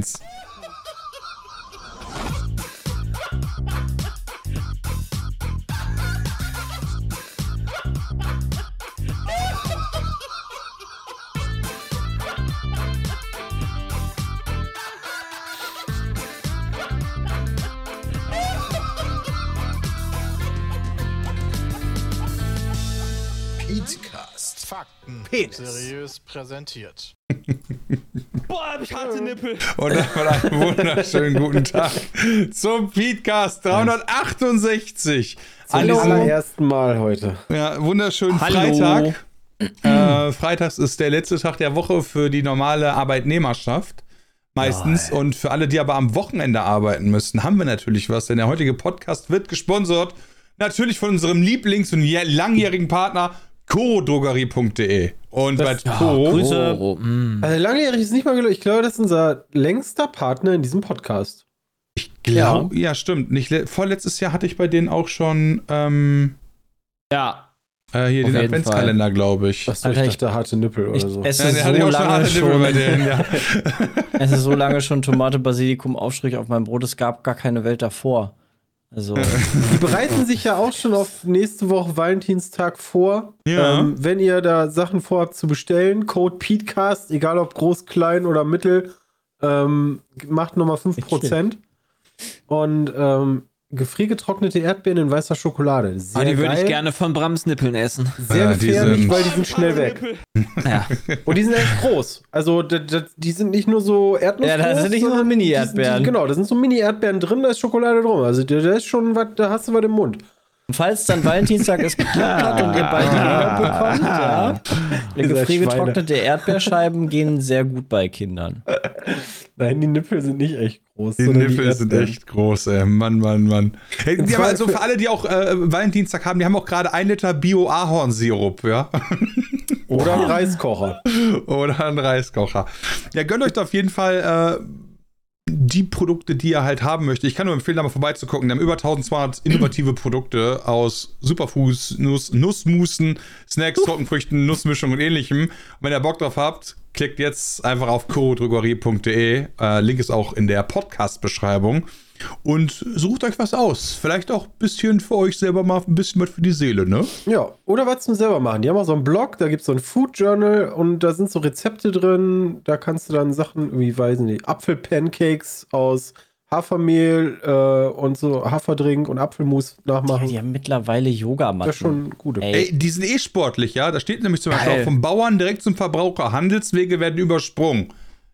eins. Fakten Penis. seriös präsentiert. Boah, hab ich harte Nippel. Und damit einen wunderschönen guten Tag zum Podcast 368. An Zum diesem allerersten Mal heute. ja, wunderschönen Hallo. Freitag. Äh, Freitags ist der letzte Tag der Woche für die normale Arbeitnehmerschaft. Meistens. Und für alle, die aber am Wochenende arbeiten müssen, haben wir natürlich was, denn der heutige Podcast wird gesponsert. Natürlich von unserem Lieblings- und jä- langjährigen Partner chorodrogerie.de. Und bei Coro, Grüße. Oh, Also langjährig ist nicht mal gelungen. Ich glaube, das ist unser längster Partner in diesem Podcast. glaub, ja. stimmt. Nicht, le- vorletztes Jahr hatte ich bei denen auch schon ähm, Ja, äh, hier Auf den Adventskalender, glaube ich. Was ich Alter, ich- dachte, harte Nippel oder ich so. Ja, so hatte ja schon lange schon. denen, ja. Es ist so lange schon Tomate, Basilikum, Aufstrich auf meinem Brot. Es gab gar keine Welt davor. Also, Die bereiten sich ja auch schon auf nächste Woche Valentinstag vor. Ja. Ähm, wenn ihr da Sachen vorhabt zu bestellen, Code PETECAST, egal ob groß, klein oder mittel, ähm, macht nochmal 5%. Und ähm, gefriergetrocknete Erdbeeren in weißer Schokolade. Sehr Ah, die würde ich gerne von Brams Nippeln essen. Sehr Ja, die gefährlich, sind- weil die sind schnell weg. Ja. Und die sind echt groß. Also die sind nicht nur so Erdnuss. Ja, das sind nicht nur sondern die Mini-Erdbeeren. die- Genau, das sind so Mini-Erdbeeren drin, da ist Schokolade drum. Also da da ist schon was, da hast du was im Mund. Falls dann Valentinstag es geklappt hat und ihr beide Kinder bekommt, ja. Gefriergetrocknete Erdbeerscheiben gehen sehr gut bei Kindern. Nein, die Nippel sind nicht echt groß. Die Nippel sind Erdbeeren. echt groß, ey. Mann, Mann, Mann. Hey, die haben also für- für alle, die auch äh, Valentinstag haben, die haben auch gerade ein Liter Bio-Ahornsirup, ja. Oder ein Reiskocher. Oder ein Reiskocher. Ja, gönnt euch da auf jeden Fall äh, die Produkte, die ihr halt haben möchtet. Ich kann nur empfehlen, da mal vorbeizugucken. Die haben über 1200 innovative Produkte aus Superfoods, Nuss, Nussmusen, Snacks, Trockenfrüchten, Nussmischung und ähnlichem. Und wenn ihr Bock drauf habt, klickt jetzt einfach auf co-drogerie.de. Äh, Link ist auch in der Podcast-Beschreibung. Und sucht euch was aus. Vielleicht auch ein bisschen für euch selber mal ein bisschen was für die Seele, ne? Ja, oder was zum selber machen. Die haben auch so einen Blog, da gibt es so ein Food Journal und da sind so Rezepte drin. Da kannst du dann Sachen, wie weiß ich nicht, Apfelpancakes aus Hafermehl äh, und so Haferdrink und Apfelmus nachmachen. Die haben mittlerweile Yogamatten. das ist schon gut. Ey. Ey, die sind eh sportlich, ja. Da steht nämlich zum Beispiel Geil. auch vom Bauern direkt zum Verbraucher. Handelswege werden übersprungen.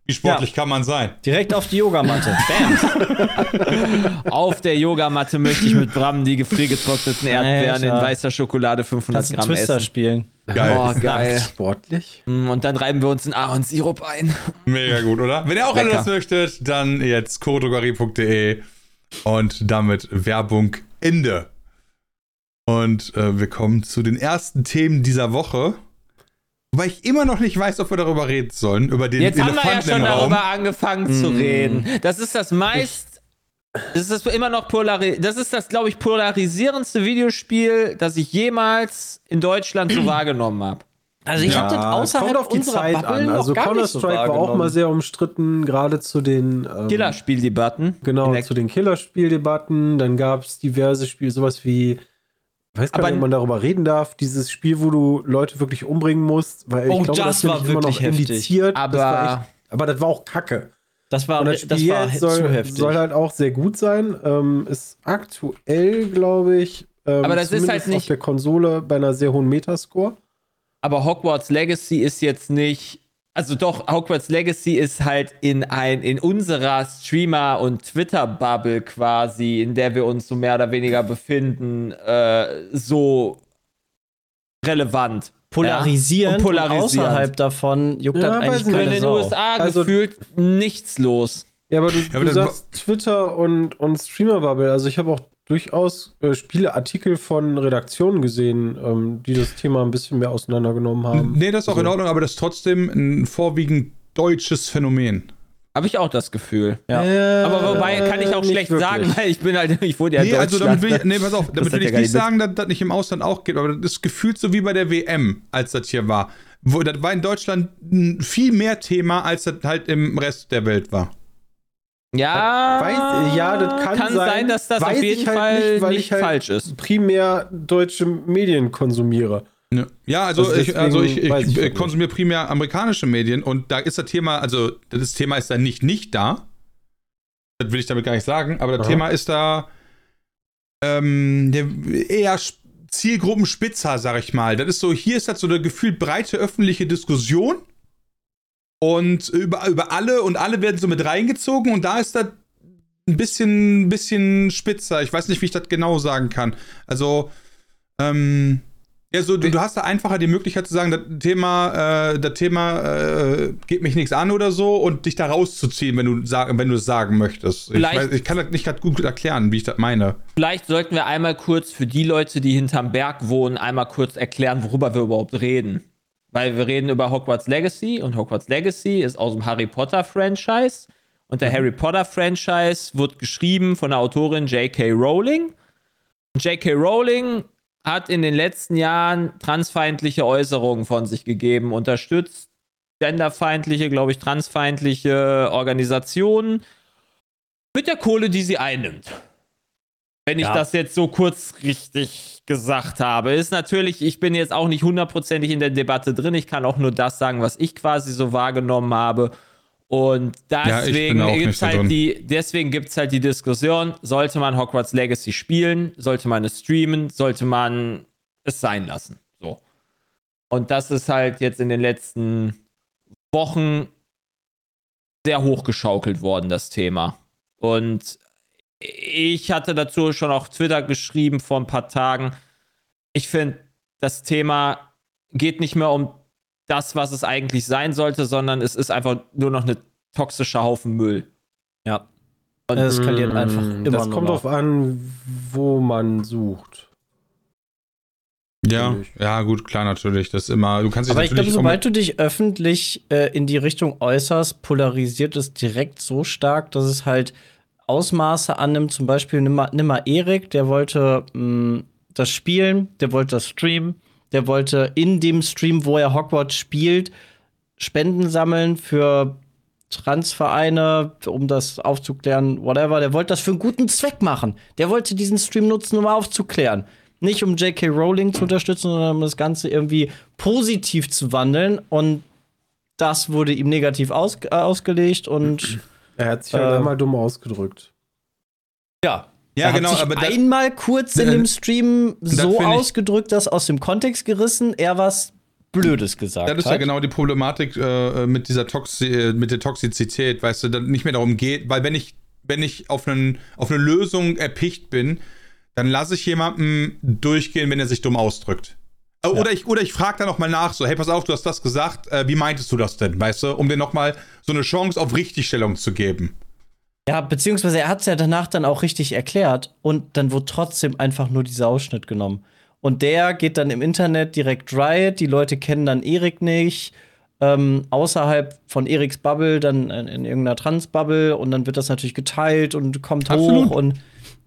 Wie sportlich kann man sein? Direkt auf die Yogamatte. Bam. Auf der Yogamatte möchte ich mit Bram die gefriergetrockneten Erdbeeren in weißer Schokolade 500 Kannst du Gramm Twister essen. spielen. Geil. Oh, geil. Sportlich. Mm, Und dann reiben wir uns einen Ahornsirup ein. Mega gut, oder? Wenn ihr auch Lecker. das möchtet, dann jetzt kodrogerie.de und damit Werbung Ende. Und äh, wir kommen zu den ersten Themen dieser Woche. Wobei ich immer noch nicht weiß, ob wir darüber reden sollen, über den Jetzt haben wir ja Elefanten schon darüber angefangen zu reden. Das ist das meist. Das ist immer noch polari Das ist das, glaube ich, polarisierendste Videospiel, das ich jemals in Deutschland so wahrgenommen habe. Also ich Ja, habe das außerhalb kommt auf die unserer Zeit Bubble an. Also nicht so Counter-Strike war auch mal sehr umstritten, gerade zu den ähm, Killerspieldebatten. Genau, zu den Killerspieldebatten. Dann gab es diverse Spiele, sowas wie, ich weiß gar Aber- nicht, ob man darüber reden darf, dieses Spiel, wo du Leute wirklich umbringen musst, weil Oh, ich glaube, das das, war ist immer noch wirklich heftig. indiziert. Aber- das war echt, aber das war auch Kacke. Das war, Und das das Spiel war jetzt zu soll, heftig. soll halt auch sehr gut sein. Ähm, ist aktuell, glaube ich, ähm, Aber das ist halt nicht- auf der Konsole bei einer sehr hohen Metascore. Aber Hogwarts Legacy ist jetzt nicht. Also doch, Hogwarts Legacy ist halt in ein, in unserer Streamer- und Twitter-Bubble quasi, in der wir uns so mehr oder weniger befinden, äh, so relevant. polarisierend, Und polarisierend. Und außerhalb davon juckt Ja, das eigentlich keine in den Sau. USA Also- gefühlt nichts los. Ja, aber du, aber du sagst Twitter und, und Streamer-Bubble. Also ich habe auch durchaus äh, Spieleartikel von Redaktionen gesehen, ähm, die das Thema ein bisschen mehr auseinandergenommen haben. Nee, das ist auch in Also- Ordnung, aber das ist trotzdem ein vorwiegend deutsches Phänomen. Habe ich auch das Gefühl. Ja. Äh, Aber wobei kann ich auch schlecht wirklich. sagen, weil ich bin halt, ich wurde ja in nee, also damit will ich, nee, pass auf, damit will ich nicht sagen, dass das nicht im Ausland auch geht, aber das ist gefühlt so wie bei der WM, als das hier war. Wo, das war in Deutschland viel mehr Thema, als das halt im Rest der Welt war. Ja, Weiß- ja, das kann sein. dass das auf jeden ich halt Fall nicht, weil nicht ich halt- falsch ist. primär deutsche Medien konsumiere. Ja, ja also, Also ich, also ich, ich, ich halt konsumiere primär amerikanische Medien und da ist das Thema, also das Thema ist da nicht nicht da. Das will ich damit gar nicht sagen, aber das Aha. Thema ist da ähm, der, eher sp- Zielgruppenspitzer, sag ich mal. Das ist so, hier ist das so eine gefühlt breite öffentliche Diskussion und über, über alle und alle werden so mit reingezogen und da ist das ein bisschen, bisschen spitzer. Ich weiß nicht, wie ich das genau sagen kann. Also, ähm, ja, so, du, du hast da einfacher die Möglichkeit zu sagen, das Thema, äh, das Thema äh, geht mich nichts an oder so und dich da rauszuziehen, wenn du sagen, wenn du es sagen möchtest. Ich, weiß, ich kann das nicht gerade gut erklären, wie ich das meine. Vielleicht sollten wir einmal kurz für die Leute, die hinterm Berg wohnen, einmal kurz erklären, worüber wir überhaupt reden. Weil wir reden über Hogwarts Legacy und Hogwarts Legacy ist aus dem Harry Potter Franchise. Und der Harry Potter Franchise wird geschrieben von der Autorin J.K. Rowling. J.K. Rowling hat in den letzten Jahren transfeindliche Äußerungen von sich gegeben, unterstützt genderfeindliche, glaube ich, transfeindliche Organisationen mit der Kohle, die sie einnimmt. Wenn ich Ja. das jetzt so kurz richtig gesagt habe. Ist natürlich, ich bin jetzt auch nicht hundertprozentig in der Debatte drin. Ich kann auch nur das sagen, was ich quasi so wahrgenommen habe. Und Ja, ich deswegen auch gibt es halt drin. die, deswegen gibt's halt die Diskussion, sollte man Hogwarts Legacy spielen, sollte man es streamen, sollte man es sein lassen. So. Und das ist halt jetzt in den letzten Wochen sehr hochgeschaukelt worden, das Thema. Und ich hatte dazu schon auf Twitter geschrieben vor ein paar Tagen. Ich finde, das Thema geht nicht mehr um das, was es eigentlich sein sollte, sondern es ist einfach nur noch eine toxische Haufen Müll. Ja. Es eskaliert Mm, einfach immer Das kommt drauf an, wo man sucht. Ja, Natürlich. ja, gut, klar, natürlich. Das ist immer, du kannst dich Aber ich glaube, um- sobald du dich öffentlich äh, in die Richtung äußerst, polarisiert es direkt so stark, dass es halt Ausmaße annimmt. Zum Beispiel nimm mal, nimm mal Erik, der wollte mh, das spielen, der wollte das streamen, der wollte in dem Stream, wo er Hogwarts spielt, Spenden sammeln für Transvereine, um das aufzuklären, whatever. Der wollte das für einen guten Zweck machen. Der wollte diesen Stream nutzen, um aufzuklären. Nicht um J.K. Rowling zu unterstützen, sondern um das Ganze irgendwie positiv zu wandeln. Und das wurde ihm negativ aus, äh, ausgelegt. Und Er hat sich halt Äh, einmal dumm ausgedrückt. ja, Ja, er genau, hat sich aber da- einmal kurz in Äh, dem Stream so ausgedrückt, dass aus dem Kontext gerissen er was Blödes gesagt Das ist hat. ja genau die Problematik äh, mit dieser Toxi äh, mit der Toxizität, weißt du, dann nicht mehr darum geht, weil wenn ich, wenn ich auf, einen, auf eine Lösung erpicht bin, dann lasse ich jemanden durchgehen, wenn er sich dumm ausdrückt. Äh, Oder ich, oder ich frage dann nochmal nach, so, hey, pass auf, du hast das gesagt, äh, wie meintest du das denn, weißt du, um dir nochmal so eine Chance auf Richtigstellung zu geben. Ja, beziehungsweise er hat es ja danach dann auch richtig erklärt und dann wurde trotzdem einfach nur dieser Ausschnitt genommen. Und der geht dann im Internet direkt Riot, die Leute kennen dann Erik nicht, ähm, außerhalb von Eriks Bubble, dann in, in irgendeiner Trans-Bubble und dann wird das natürlich geteilt und kommt Absolut. hoch und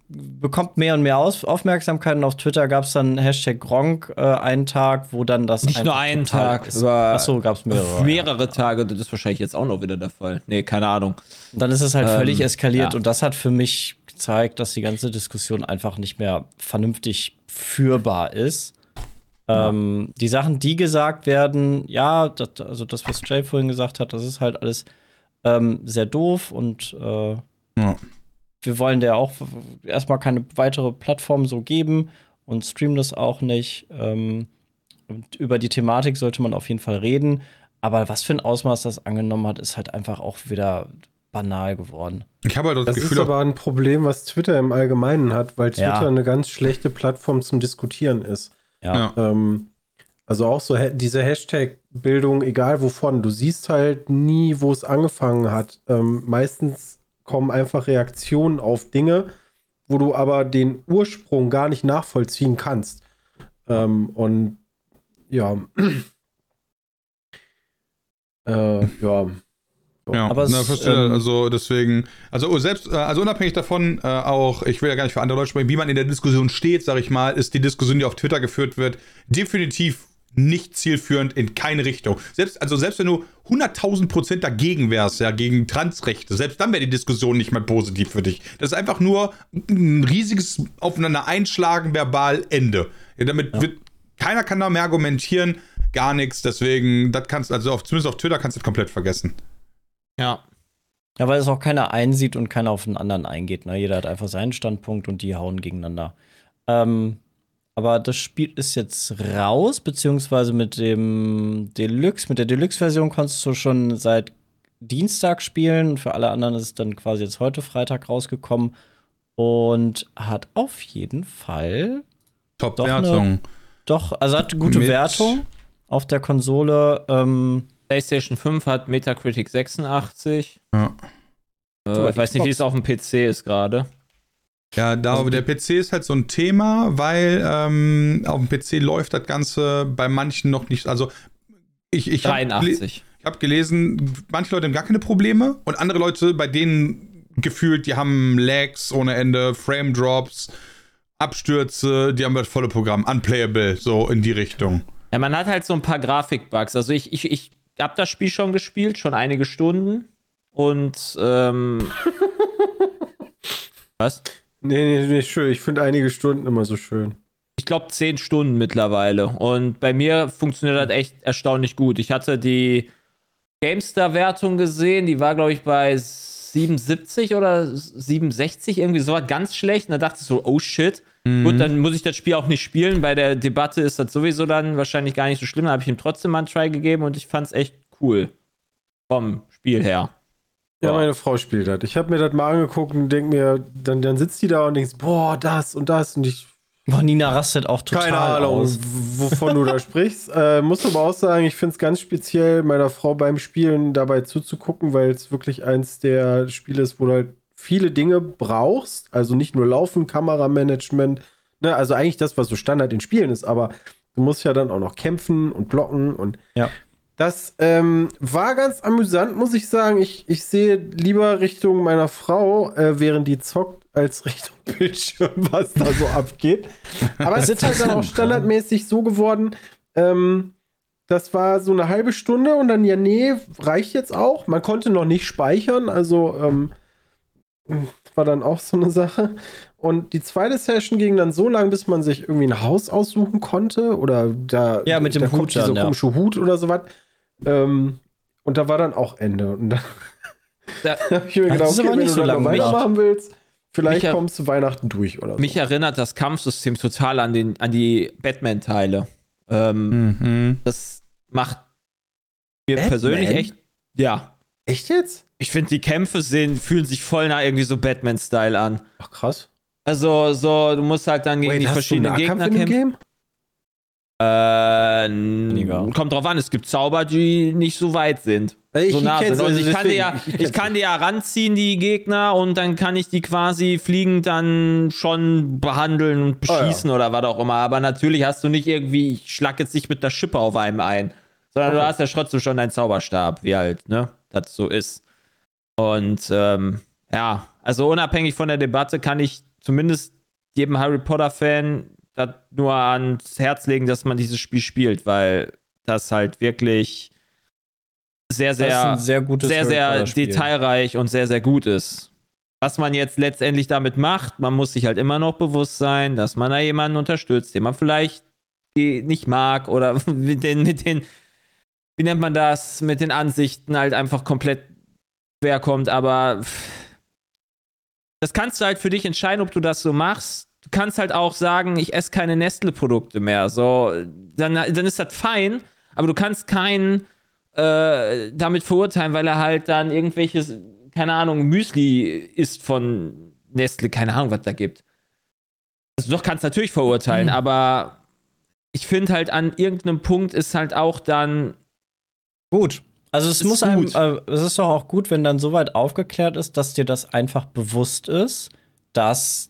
bekommt mehr und mehr Aus Aufmerksamkeit. Und auf Twitter gab es dann Hashtag Gronk äh, einen Tag, wo dann das Nicht nur einen Tag, ist. über Achso, gab es mehrere. mehrere Tage. Das ist wahrscheinlich jetzt auch noch wieder der Fall. Nee, keine Ahnung. Und dann ist es halt Ähm, völlig eskaliert ja. und das hat für mich gezeigt, dass die ganze Diskussion einfach nicht mehr vernünftig führbar ist. Ähm, die Sachen, die gesagt werden, ja, das, also das, was Jay vorhin gesagt hat, das ist halt alles ähm, sehr doof und äh, Ja. Wir wollen der auch erstmal keine weitere Plattform so geben und streamen das auch nicht. Ähm, und über die Thematik sollte man auf jeden Fall reden. Aber was für ein Ausmaß das angenommen hat, ist halt einfach auch wieder banal geworden. Ich habe halt das, Das Gefühl, ist aber ein Problem, was Twitter im Allgemeinen hat, weil Twitter Ja. eine ganz schlechte Plattform zum Diskutieren ist. Ja. Ja. Ähm, also auch so diese Hashtag-Bildung, egal wovon, du siehst halt nie, wo es angefangen hat. Ähm, meistens kommen einfach Reaktionen auf Dinge, wo du aber den Ursprung gar nicht nachvollziehen kannst. Ähm, und ja. äh, ja. Ja, Aber es, na, verstehe. ähm, also deswegen, also selbst, äh, also unabhängig davon, äh, auch, ich will ja gar nicht für andere Leute sprechen, wie man in der Diskussion steht, sag ich mal, ist die Diskussion, die auf Twitter geführt wird, definitiv nicht zielführend in keine Richtung. Selbst, also selbst wenn du 100.000 Prozent dagegen wärst, ja, gegen Transrechte, selbst dann wäre die Diskussion nicht mehr positiv für dich. Das ist einfach nur ein riesiges Aufeinander einschlagen, verbal, Ende. Ja, damit wird, keiner kann da mehr argumentieren, gar nichts, deswegen, das kannst, also auf, zumindest auf Twitter kannst du das komplett vergessen. Ja. Ja, weil es auch keiner einsieht und keiner auf den anderen eingeht. Ne? Jeder hat einfach seinen Standpunkt und die hauen gegeneinander. Ähm, aber das Spiel ist jetzt raus, beziehungsweise mit dem Deluxe, mit der Deluxe-Version konntest du schon seit Dienstag spielen. Für alle anderen ist es dann quasi jetzt heute Freitag rausgekommen und hat auf jeden Fall Doch Top-Wertung. doch, also hat gute Mit- Wertung auf der Konsole. Ähm, PlayStation 5 hat Metacritic 86. Ja. Äh, ich weiß nicht, wie es auf dem PC ist gerade. Ja, da aber der PC ist halt so ein Thema, weil ähm, auf dem PC läuft das Ganze bei manchen noch nicht. Also ich, ich habe 83. hab gelesen, manche Leute haben gar keine Probleme und andere Leute, bei denen gefühlt, die haben Lags ohne Ende, Frame Drops, Abstürze, die haben das volle Programm, unplayable, so in die Richtung. Ja, man hat halt so ein paar Grafikbugs. Also ich, ich, ich habe das Spiel schon gespielt, schon einige Stunden. Und ähm, was? Nee, nee, nee, schön. Ich finde einige Stunden immer so schön. Ich glaube zehn Stunden mittlerweile. Und bei mir funktioniert das echt erstaunlich gut. Ich hatte die GameStar-Wertung gesehen, die war, glaube ich, bei 77 oder 67, irgendwie so ganz schlecht. Und da dachte ich so, oh shit. Gut, dann muss ich das Spiel auch nicht spielen. Bei der Debatte ist das sowieso dann wahrscheinlich gar nicht so schlimm. Da habe ich ihm trotzdem mal einen Try gegeben und ich fand es echt cool. Vom Spiel her. Ja, meine Frau spielt das. Ich habe mir das mal angeguckt und denk mir, dann, dann sitzt die da und denkst, boah, das und das und ich boah, Nina rastet auch total keine Ahnung, aus. wovon du da sprichst. Äh, muss aber auch sagen, ich finde es ganz speziell, meiner Frau beim Spielen dabei zuzugucken, weil es wirklich eins der Spiele ist, wo du halt viele Dinge brauchst. Also nicht nur Laufen, Kameramanagement, ne, also eigentlich das, was so Standard in Spielen ist, aber du musst ja dann auch noch kämpfen und blocken und Ja. Das ähm, war ganz amüsant, muss ich sagen. Ich, ich sehe lieber Richtung meiner Frau, äh, während die zockt, als Richtung Bildschirm, was da so abgeht. Aber es ist halt dann auch standardmäßig so geworden. Ähm, das war so eine halbe Stunde und dann, ja, nee, reicht jetzt auch. Man konnte noch nicht speichern, also ähm, war dann auch so eine Sache. Und die zweite Session ging dann so lang, bis man sich irgendwie ein Haus aussuchen konnte oder da, Ja, mit dem da Hut dann, ja. komische Hut oder sowas. Ähm, und da war dann auch Ende. Und dann Da- habe ich mir Das gedacht, ist okay, aber wenn nicht du so langweilig. weitermachen willst, vielleicht Micha- kommst du Weihnachten durch oder so. Mich erinnert das Kampfsystem total an, den, an die Batman-Teile. Ähm, Mhm. Das macht mir Batman? persönlich echt. Ja. Echt jetzt? Ich finde, die Kämpfe sehen, fühlen sich voll nach irgendwie so Batman-Style an. Ach krass. Also, so, du musst halt dann gegen die hast du verschiedenen Gegner kämpfen. Äh, kommt drauf an, es gibt Zauber, die nicht so weit sind. Ich- so nah sind. Also ich kann, die ja, ich kann die ja ranziehen, die Gegner, und dann kann ich die quasi fliegend dann schon behandeln und Ah, ja. beschießen oder was auch immer. Aber natürlich hast du nicht irgendwie, ich schlag jetzt nicht mit der Schippe auf einem ein, sondern du Okay. hast ja trotzdem schon deinen Zauberstab, wie halt, ne, das so ist. Und ähm, ja, also unabhängig von der Debatte kann ich zumindest jedem Harry Potter-Fan nur ans Herz legen, dass man dieses Spiel spielt, weil das halt wirklich sehr, sehr, sehr sehr, sehr detailreich und sehr, sehr gut ist. Was man jetzt letztendlich damit macht, man muss sich halt immer noch bewusst sein, dass man da jemanden unterstützt, den man vielleicht nicht mag oder mit den, mit den, wie nennt man das, mit den Ansichten halt einfach komplett quer kommt, aber das kannst du halt für dich entscheiden, ob du das so machst. Du kannst halt auch sagen, ich esse keine Nestle-Produkte mehr. So, dann, dann ist das fein, aber du kannst keinen äh, damit verurteilen, weil er halt dann irgendwelches, keine Ahnung, Müsli isst von Nestle, keine Ahnung, was da gibt. Also doch kannst natürlich verurteilen, Mhm. aber ich finde halt an irgendeinem Punkt ist halt auch dann Gut. Also es Ist muss einem, äh, es ist doch auch gut, wenn dann soweit aufgeklärt ist, dass dir das einfach bewusst ist, dass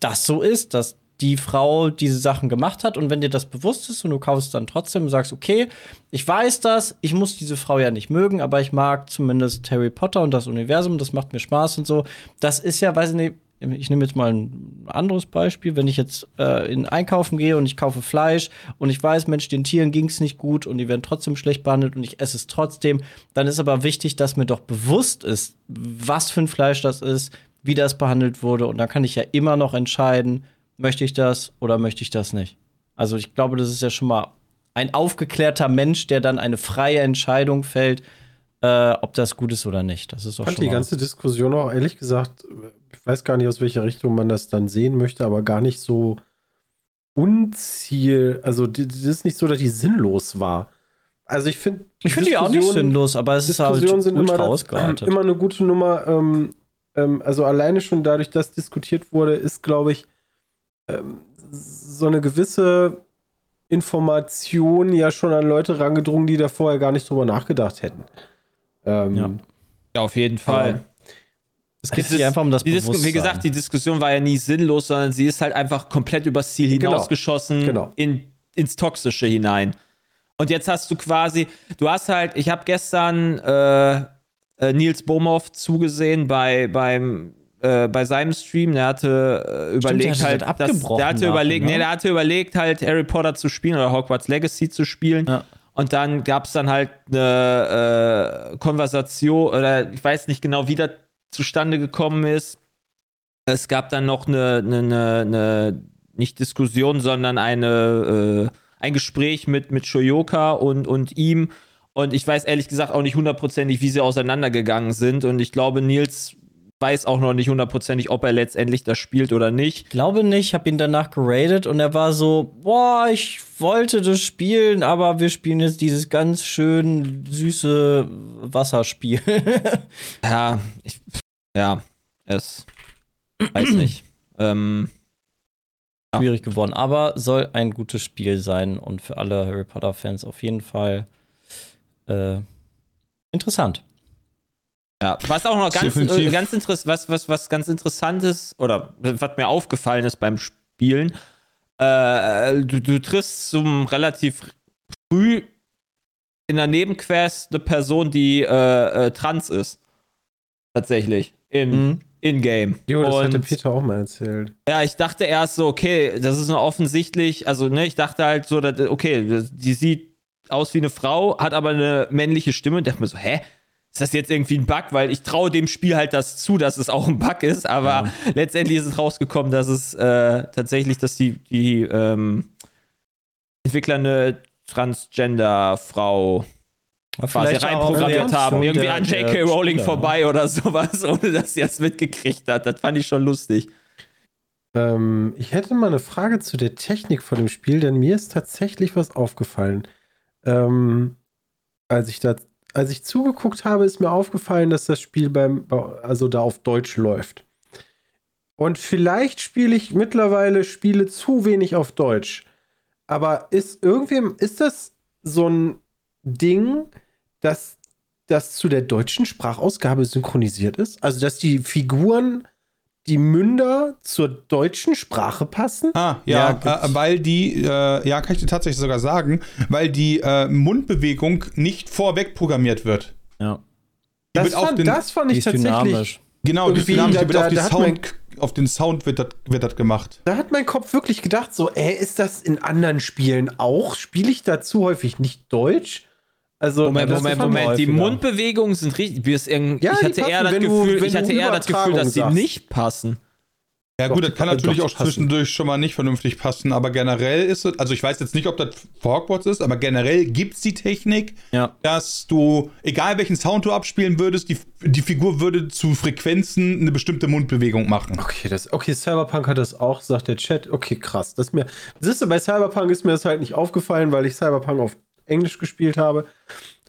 das so ist, dass die Frau diese Sachen gemacht hat und wenn dir das bewusst ist und du kaufst dann trotzdem und sagst, okay, ich weiß das, ich muss diese Frau ja nicht mögen, aber ich mag zumindest Harry Potter und das Universum, das macht mir Spaß und so. Das ist ja, weiß ich nicht, ich nehme jetzt mal ein anderes Beispiel, wenn ich jetzt äh, in Einkaufen gehe und ich kaufe Fleisch und ich weiß, Mensch, den Tieren ging es nicht gut und die werden trotzdem schlecht behandelt und ich esse es trotzdem, dann ist aber wichtig, dass mir doch bewusst ist, was für ein Fleisch das ist, wie das behandelt wurde und dann kann ich ja immer noch entscheiden, möchte ich das oder möchte ich das nicht. Also ich glaube, das ist ja schon mal ein aufgeklärter Mensch, der dann eine freie Entscheidung fällt, äh, ob das gut ist oder nicht. Das ist auch schon die ganze Diskussion auch ehrlich gesagt, ich weiß gar nicht, aus welcher Richtung man das dann sehen möchte, aber gar nicht so unziel. Also, das ist nicht so, dass die sinnlos war. Also, ich finde. Ich finde die auch nicht sinnlos, aber es ist halt sind immer, das, immer eine gute Nummer. Ähm, ähm, also, alleine schon dadurch, dass diskutiert wurde, ist, glaube ich, ähm, so eine gewisse Information ja schon an Leute rangedrungen, die da vorher gar nicht drüber nachgedacht hätten. Ähm, ja. ja. auf jeden Fall. Es geht sich einfach um das Bewusstsein. Wie gesagt, die Diskussion war ja nie sinnlos, sondern sie ist halt einfach komplett übers Ziel genau. hinausgeschossen genau. In, ins Toxische hinein. Und jetzt hast du quasi, du hast halt, ich habe gestern äh, äh, Nils Bohmhoff zugesehen bei, beim, äh, bei seinem Stream, der hatte äh, überlegt Stimmt, halt, das, der hatte überlegt, ne? nee, der hatte überlegt halt Harry Potter zu spielen oder Hogwarts Legacy zu spielen. Ja. Und dann gab es dann halt eine äh, Konversation, oder ich weiß nicht genau, wie das zustande gekommen ist. Es gab dann noch eine, eine, eine, eine nicht Diskussion, sondern eine, äh, ein Gespräch mit, mit Shoyoka und, und ihm. Und ich weiß ehrlich gesagt auch nicht hundertprozentig, wie sie auseinandergegangen sind. Und ich glaube, Nils weiß auch noch nicht hundertprozentig, ob er letztendlich das spielt oder nicht. Ich glaube nicht, habe ihn danach geradet und er war so, boah, ich wollte das spielen, aber wir spielen jetzt dieses ganz schön süße Wasserspiel. ja, ich, ja, es weiß nicht. ähm, Schwierig geworden, aber soll ein gutes Spiel sein und für alle Harry Potter Fans auf jeden Fall äh, interessant. Ja, was auch noch ganz, äh, ganz interessant, was, was, was ganz interessant ist, oder was mir aufgefallen ist beim Spielen, äh, du, du triffst zum relativ früh in der Nebenquest eine Person, die äh, äh, trans ist. Tatsächlich. In, mhm. In-game. Jo, das und, hatte Peter auch mal erzählt. Ja, ich dachte erst so, okay, das ist nur offensichtlich, also, ne, ich dachte halt so, dass, okay, die sieht aus wie eine Frau, hat aber eine männliche Stimme und dachte mir so, hä? ist das jetzt irgendwie ein Bug, weil ich traue dem Spiel halt das zu, dass es auch ein Bug ist, aber ja. letztendlich ist es rausgekommen, dass es äh, tatsächlich, dass die, die ähm, Entwickler eine Transgender-Frau quasi reinprogrammiert haben, irgendwie an J.K. Rowling vorbei oder sowas, ohne dass sie das mitgekriegt hat. Das fand ich schon lustig. Ähm, ich hätte mal eine Frage zu der Technik von dem Spiel, denn mir ist tatsächlich was aufgefallen. Ähm, als ich da als ich zugeguckt habe, ist mir aufgefallen, dass das Spiel beim, also da auf Deutsch läuft. Und vielleicht spiele ich mittlerweile Spiele zu wenig auf Deutsch. Aber ist irgendwem, ist das so ein Ding, dass das zu der deutschen Sprachausgabe synchronisiert ist? Also, dass die Figuren die Münder zur deutschen Sprache passen? Ah, ja, ja äh, weil die, äh, ja, kann ich dir tatsächlich sogar sagen, weil die äh, Mundbewegung nicht vorweg programmiert wird. Ja. Das fand, den, das fand, ich tatsächlich. Dynamisch. Genau, die dynamisch, die wird auf, die Sound, auf den Sound wird das, wird das gemacht. Da hat mein Kopf wirklich gedacht, so, ey, ist das in anderen Spielen auch? Spiele ich da zu häufig nicht Deutsch? Also, Moment, Moment, Moment. Die Mundbewegungen sind richtig. Ja, ich hatte eher das Gefühl, ich hatte eher das Gefühl, dass sie nicht passen. Ja, gut, das kann natürlich auch zwischendurch schon mal nicht vernünftig passen, aber generell ist es, also ich weiß jetzt nicht, ob das für Hogwarts ist, aber generell gibt es die Technik, ja. dass du, egal welchen Sound du abspielen würdest, die, die Figur würde zu Frequenzen eine bestimmte Mundbewegung machen. Okay, das, okay, Cyberpunk hat das auch, sagt der Chat. Okay, krass. Das mir, siehst du, bei Cyberpunk ist mir das halt nicht aufgefallen, weil ich Cyberpunk auf Englisch gespielt habe.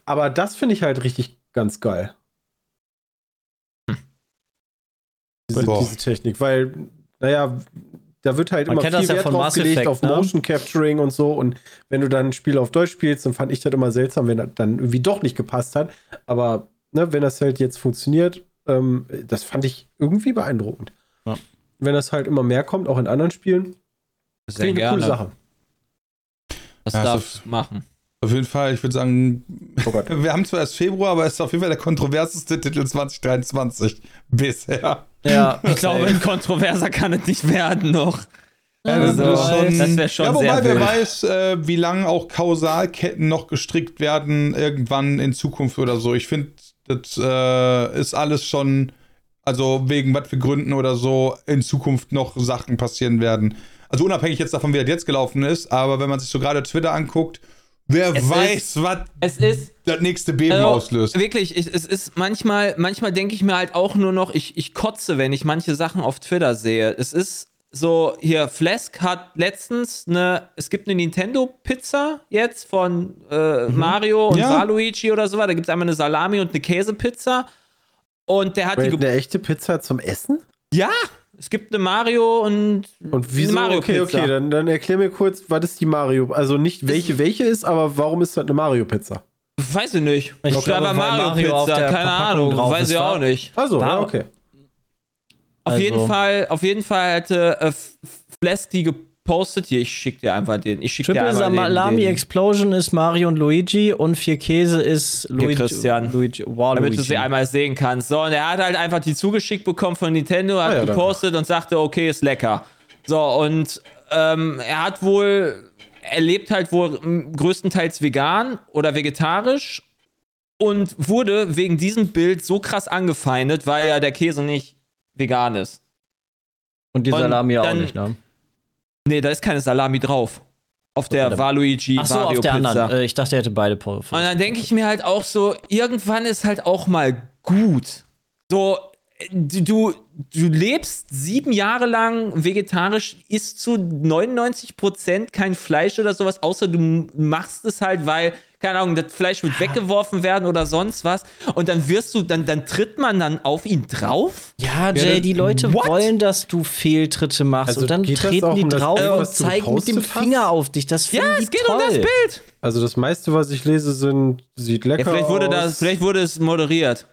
Aber das finde ich halt richtig ganz geil. Hm. Diese, diese, Technik, weil, naja, da wird halt Man immer viel Wert ja drauf gelegt Effect, auf ne? Motion Capturing und so. Und wenn du dann ein Spiel auf Deutsch spielst, dann fand ich das immer seltsam, wenn das dann irgendwie doch nicht gepasst hat. Aber ne, wenn das halt jetzt funktioniert, ähm, das fand ich irgendwie beeindruckend. Ja. Wenn das halt immer mehr kommt, auch in anderen Spielen, sehr gerne. Coole Sache. Das ja, darfst du machen. Auf jeden Fall, ich würde sagen, Oh Gott. wir haben zwar erst Februar, aber es ist auf jeden Fall der kontroverseste Titel 2023 bisher. Ja, Ich glaube, kontroverser kann es nicht werden noch. Ja, das, Also, schon, das wär schon ja, wobei wer weiß, äh, wie lange auch Kausalketten noch gestrickt werden, irgendwann in Zukunft oder so. Ich finde, das äh, ist alles schon, also wegen was für Gründen oder so, in Zukunft noch Sachen passieren werden. Also unabhängig jetzt davon, wie das jetzt gelaufen ist, aber wenn man sich so gerade Twitter anguckt, wer Es weiß, was Es ist das nächste Beben Also, auslöst. Wirklich, ich, es ist manchmal, manchmal denke ich mir halt auch nur noch, ich, ich kotze, wenn ich manche Sachen auf Twitter sehe. Es ist so, hier, Flask hat letztens eine, es gibt eine Nintendo-Pizza jetzt von äh, Mario und Ja. Waluigi oder so. Da gibt es einmal eine Salami und eine Käsepizza. Und der hat die. Wait, ge- eine echte Pizza zum Essen? Ja, es gibt eine Mario und. Und wieso? Eine Mario okay, Pizza. okay, dann, dann erklär mir kurz, was ist die Mario? Also nicht welche welche ist, aber warum ist das eine Mario-Pizza? Weiß ich nicht. Ich Ich glaube, Mario, Mario auf Pizza, der keine Verpackung Ahnung, drauf weiß ich auch nicht. Also, ja, okay. Auf Also- jeden Fall, auf jeden Fall hatte äh, Flask die gepostet. Hier, ich schick dir einfach den. Ich schick dir Triple Salami Explosion ist Mario und Luigi und vier Käse ist Luigi. Christian. Luigi wow, damit Luigi. du sie einmal sehen kannst. So, und er hat halt einfach die zugeschickt bekommen von Nintendo, hat Ah ja, danke. gepostet und sagte, okay, ist lecker. So, und ähm, er hat wohl, er lebt halt wohl größtenteils vegan oder vegetarisch und wurde wegen diesem Bild so krass angefeindet, weil ja der Käse nicht vegan ist. Und die und Salami auch dann- nicht, ne? Nee, da ist keine Salami drauf. Auf der Waluigi Ach so, Mario auf der Pizza. anderen. Äh, ich dachte, er hätte beide Pole. Und dann denke ich mir halt auch so, irgendwann ist halt auch mal gut. So, äh, du, du lebst sieben Jahre lang vegetarisch, isst zu 99% kein Fleisch oder sowas, außer du machst es halt, weil, keine Ahnung, das Fleisch wird weggeworfen werden oder sonst was. Und dann wirst du, dann, dann tritt man dann auf ihn drauf. Ja, Jay, das- die Leute What? wollen, dass du Fehltritte machst. Also und dann treten die um drauf Bild, und zeigen mit dem gepostet hast? Finger auf dich. Das Ja, es geht toll. um das Bild. Also das meiste, was ich lese, sind, sieht lecker Ja, vielleicht, wurde aus. das, vielleicht wurde es moderiert.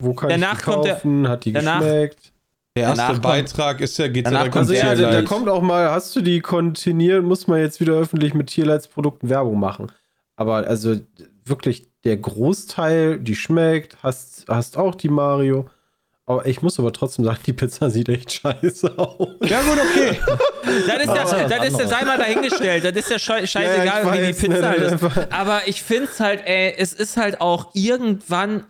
Wo kann Danach ich die kommt der- kaufen? Hat die danach- geschmeckt? Der erste danach kommt- Beitrag ist ja, geht ja danach direkt kommt um Also ja, da, da kommt auch mal, hast du die kontinuiert, muss man jetzt wieder öffentlich mit Tierleidsprodukten Werbung machen. Aber also wirklich der Großteil, die schmeckt, hast, hast auch die Mario. Aber ich muss aber trotzdem sagen, die Pizza sieht echt scheiße aus. Ja, gut, okay. Das ist ja, das ist ja, sei mal dahingestellt. Das ist ja schei- scheißegal, Ja, wie die ne, Pizza halt ist. Aber ich finde es halt, ey, es ist halt auch irgendwann,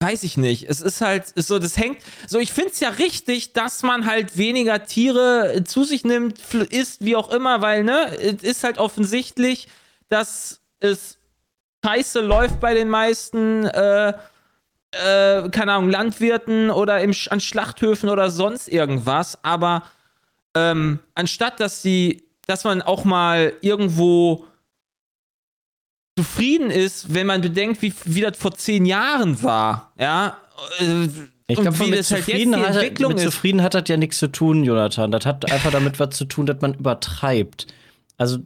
weiß ich nicht, es ist halt ist so, das hängt, so, ich finde es ja richtig, dass man halt weniger Tiere zu sich nimmt, isst, wie auch immer, weil, ne, es ist halt offensichtlich, dass es scheiße läuft bei den meisten, äh, äh, keine Ahnung, Landwirten oder im, an Schlachthöfen oder sonst irgendwas, aber ähm, anstatt dass sie, dass man auch mal irgendwo zufrieden ist, wenn man bedenkt, wie, wie das vor zehn Jahren war, ja. äh, Ich glaube, mit, halt Zufrieden hat, Entwicklung mit ist. Zufrieden hat das ja nichts zu tun, Jonathan. Das hat einfach damit was zu tun, dass man übertreibt. Also,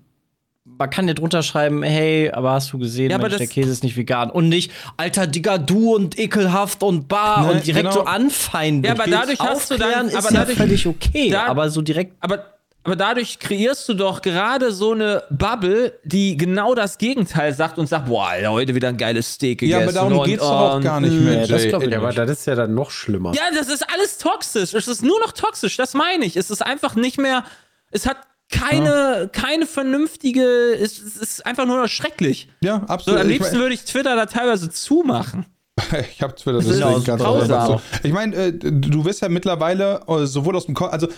man kann ja drunter schreiben, hey, aber hast du gesehen, Ja, aber Mensch, der Käse ist nicht vegan. Und nicht, alter Digga, du und ekelhaft und bar Ne, und direkt genau. so anfeinden. Ja, aber dadurch hast du dann- Aufklären ist aber ja dadurch- völlig okay. da- aber so direkt Aber, aber dadurch kreierst du doch gerade so eine Bubble, die genau das Gegenteil sagt und sagt, boah, Alter, heute wieder ein geiles Steak Ja, gegessen. aber darum und, geht's doch oh, auch und, gar nicht mehr, nee, das ich Ja, aber nicht. das ist ja dann noch schlimmer. Ja, das ist alles toxisch. Es ist nur noch toxisch, das meine ich. Es ist einfach nicht mehr. Es hat keine, keine vernünftige. Es, es ist einfach nur noch schrecklich. Ja, So, absolut. am Ich liebsten mein- würde ich Twitter da teilweise zumachen. Ich habe Twitter ist deswegen auch ganz grausam. einfach so. Ich meine, äh, du wirst ja mittlerweile äh, sowohl aus dem Ko also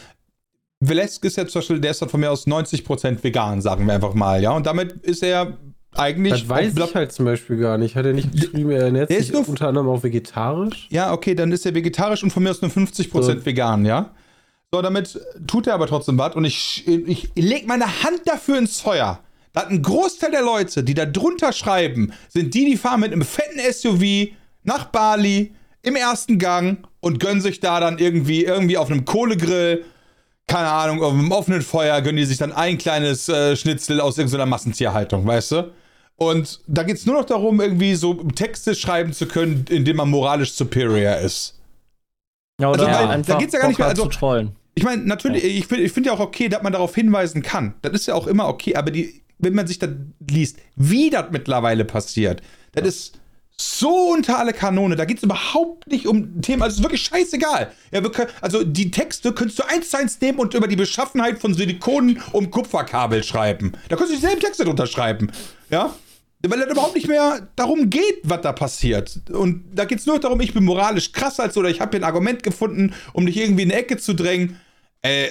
Velesk ist ja zum Beispiel, der ist dann von mir aus 90% vegan, sagen wir einfach mal, ja. Und damit ist er eigentlich. Das weiß auch- ich halt zum Beispiel gar nicht. Hat er nicht geschrieben, er ernährt sich ist unter anderem auch vegetarisch? Ja, okay, dann ist er vegetarisch und von mir aus nur 50% So. vegan, ja. So, damit tut er aber trotzdem was und ich, ich leg meine Hand dafür ins Feuer. dass ein Großteil der Leute, die da drunter schreiben, sind die, die fahren mit einem fetten SUV nach Bali im ersten Gang und gönnen sich da dann irgendwie, irgendwie auf einem Kohlegrill, keine Ahnung, auf einem offenen Feuer, gönnen die sich dann ein kleines äh, Schnitzel aus irgendeiner Massentierhaltung, weißt du? Und da geht es nur noch darum, irgendwie so Texte schreiben zu können, indem man moralisch superior ist. Ja, oder Also, da einfach geht's ja gar nicht mehr- also-. Ich meine, natürlich, ich finde ich find ja auch okay, dass man darauf hinweisen kann. Das ist ja auch immer okay, aber die wenn man sich das liest, wie das mittlerweile passiert, das ist so unter alle Kanone. Da geht es überhaupt nicht um Themen. Also es ist wirklich scheißegal. Ja, wir können, also die Texte könntest du eins zu eins nehmen und über die Beschaffenheit von Silikonen um Kupferkabel schreiben. Da könntest du dieselben Texte drunter schreiben. Ja? Weil es überhaupt nicht mehr darum geht, was da passiert. Und da geht es nur darum, ich bin moralisch krass als oder ich habe hier ein Argument gefunden, um dich irgendwie in eine Ecke zu drängen. Äh,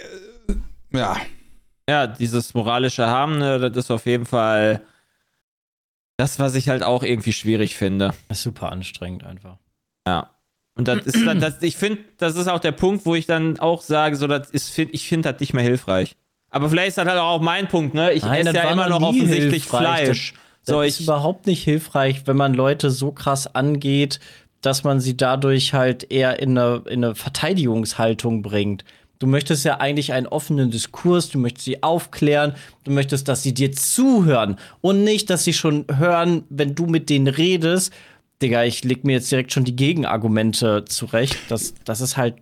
ja. Ja, dieses moralische Haben, ne, das ist auf jeden Fall das, was ich halt auch irgendwie schwierig finde. Das ist super anstrengend einfach. Ja. Und das ist dann, das, ich finde, das ist auch der Punkt, wo ich dann auch sage, so, das ist, ich finde das nicht mehr hilfreich. Aber vielleicht ist das halt auch mein Punkt, ne? Ich Nein, esse ja immer noch offensichtlich hilfreich. Fleisch. Das So, ist ich, überhaupt nicht hilfreich, wenn man Leute so krass angeht, dass man sie dadurch halt eher in eine, in eine Verteidigungshaltung bringt. Du möchtest ja eigentlich einen offenen Diskurs, du möchtest sie aufklären, du möchtest, dass sie dir zuhören und nicht, dass sie schon hören, wenn du mit denen redest. Digga, ich leg mir jetzt direkt schon die Gegenargumente zurecht. Das, das ist halt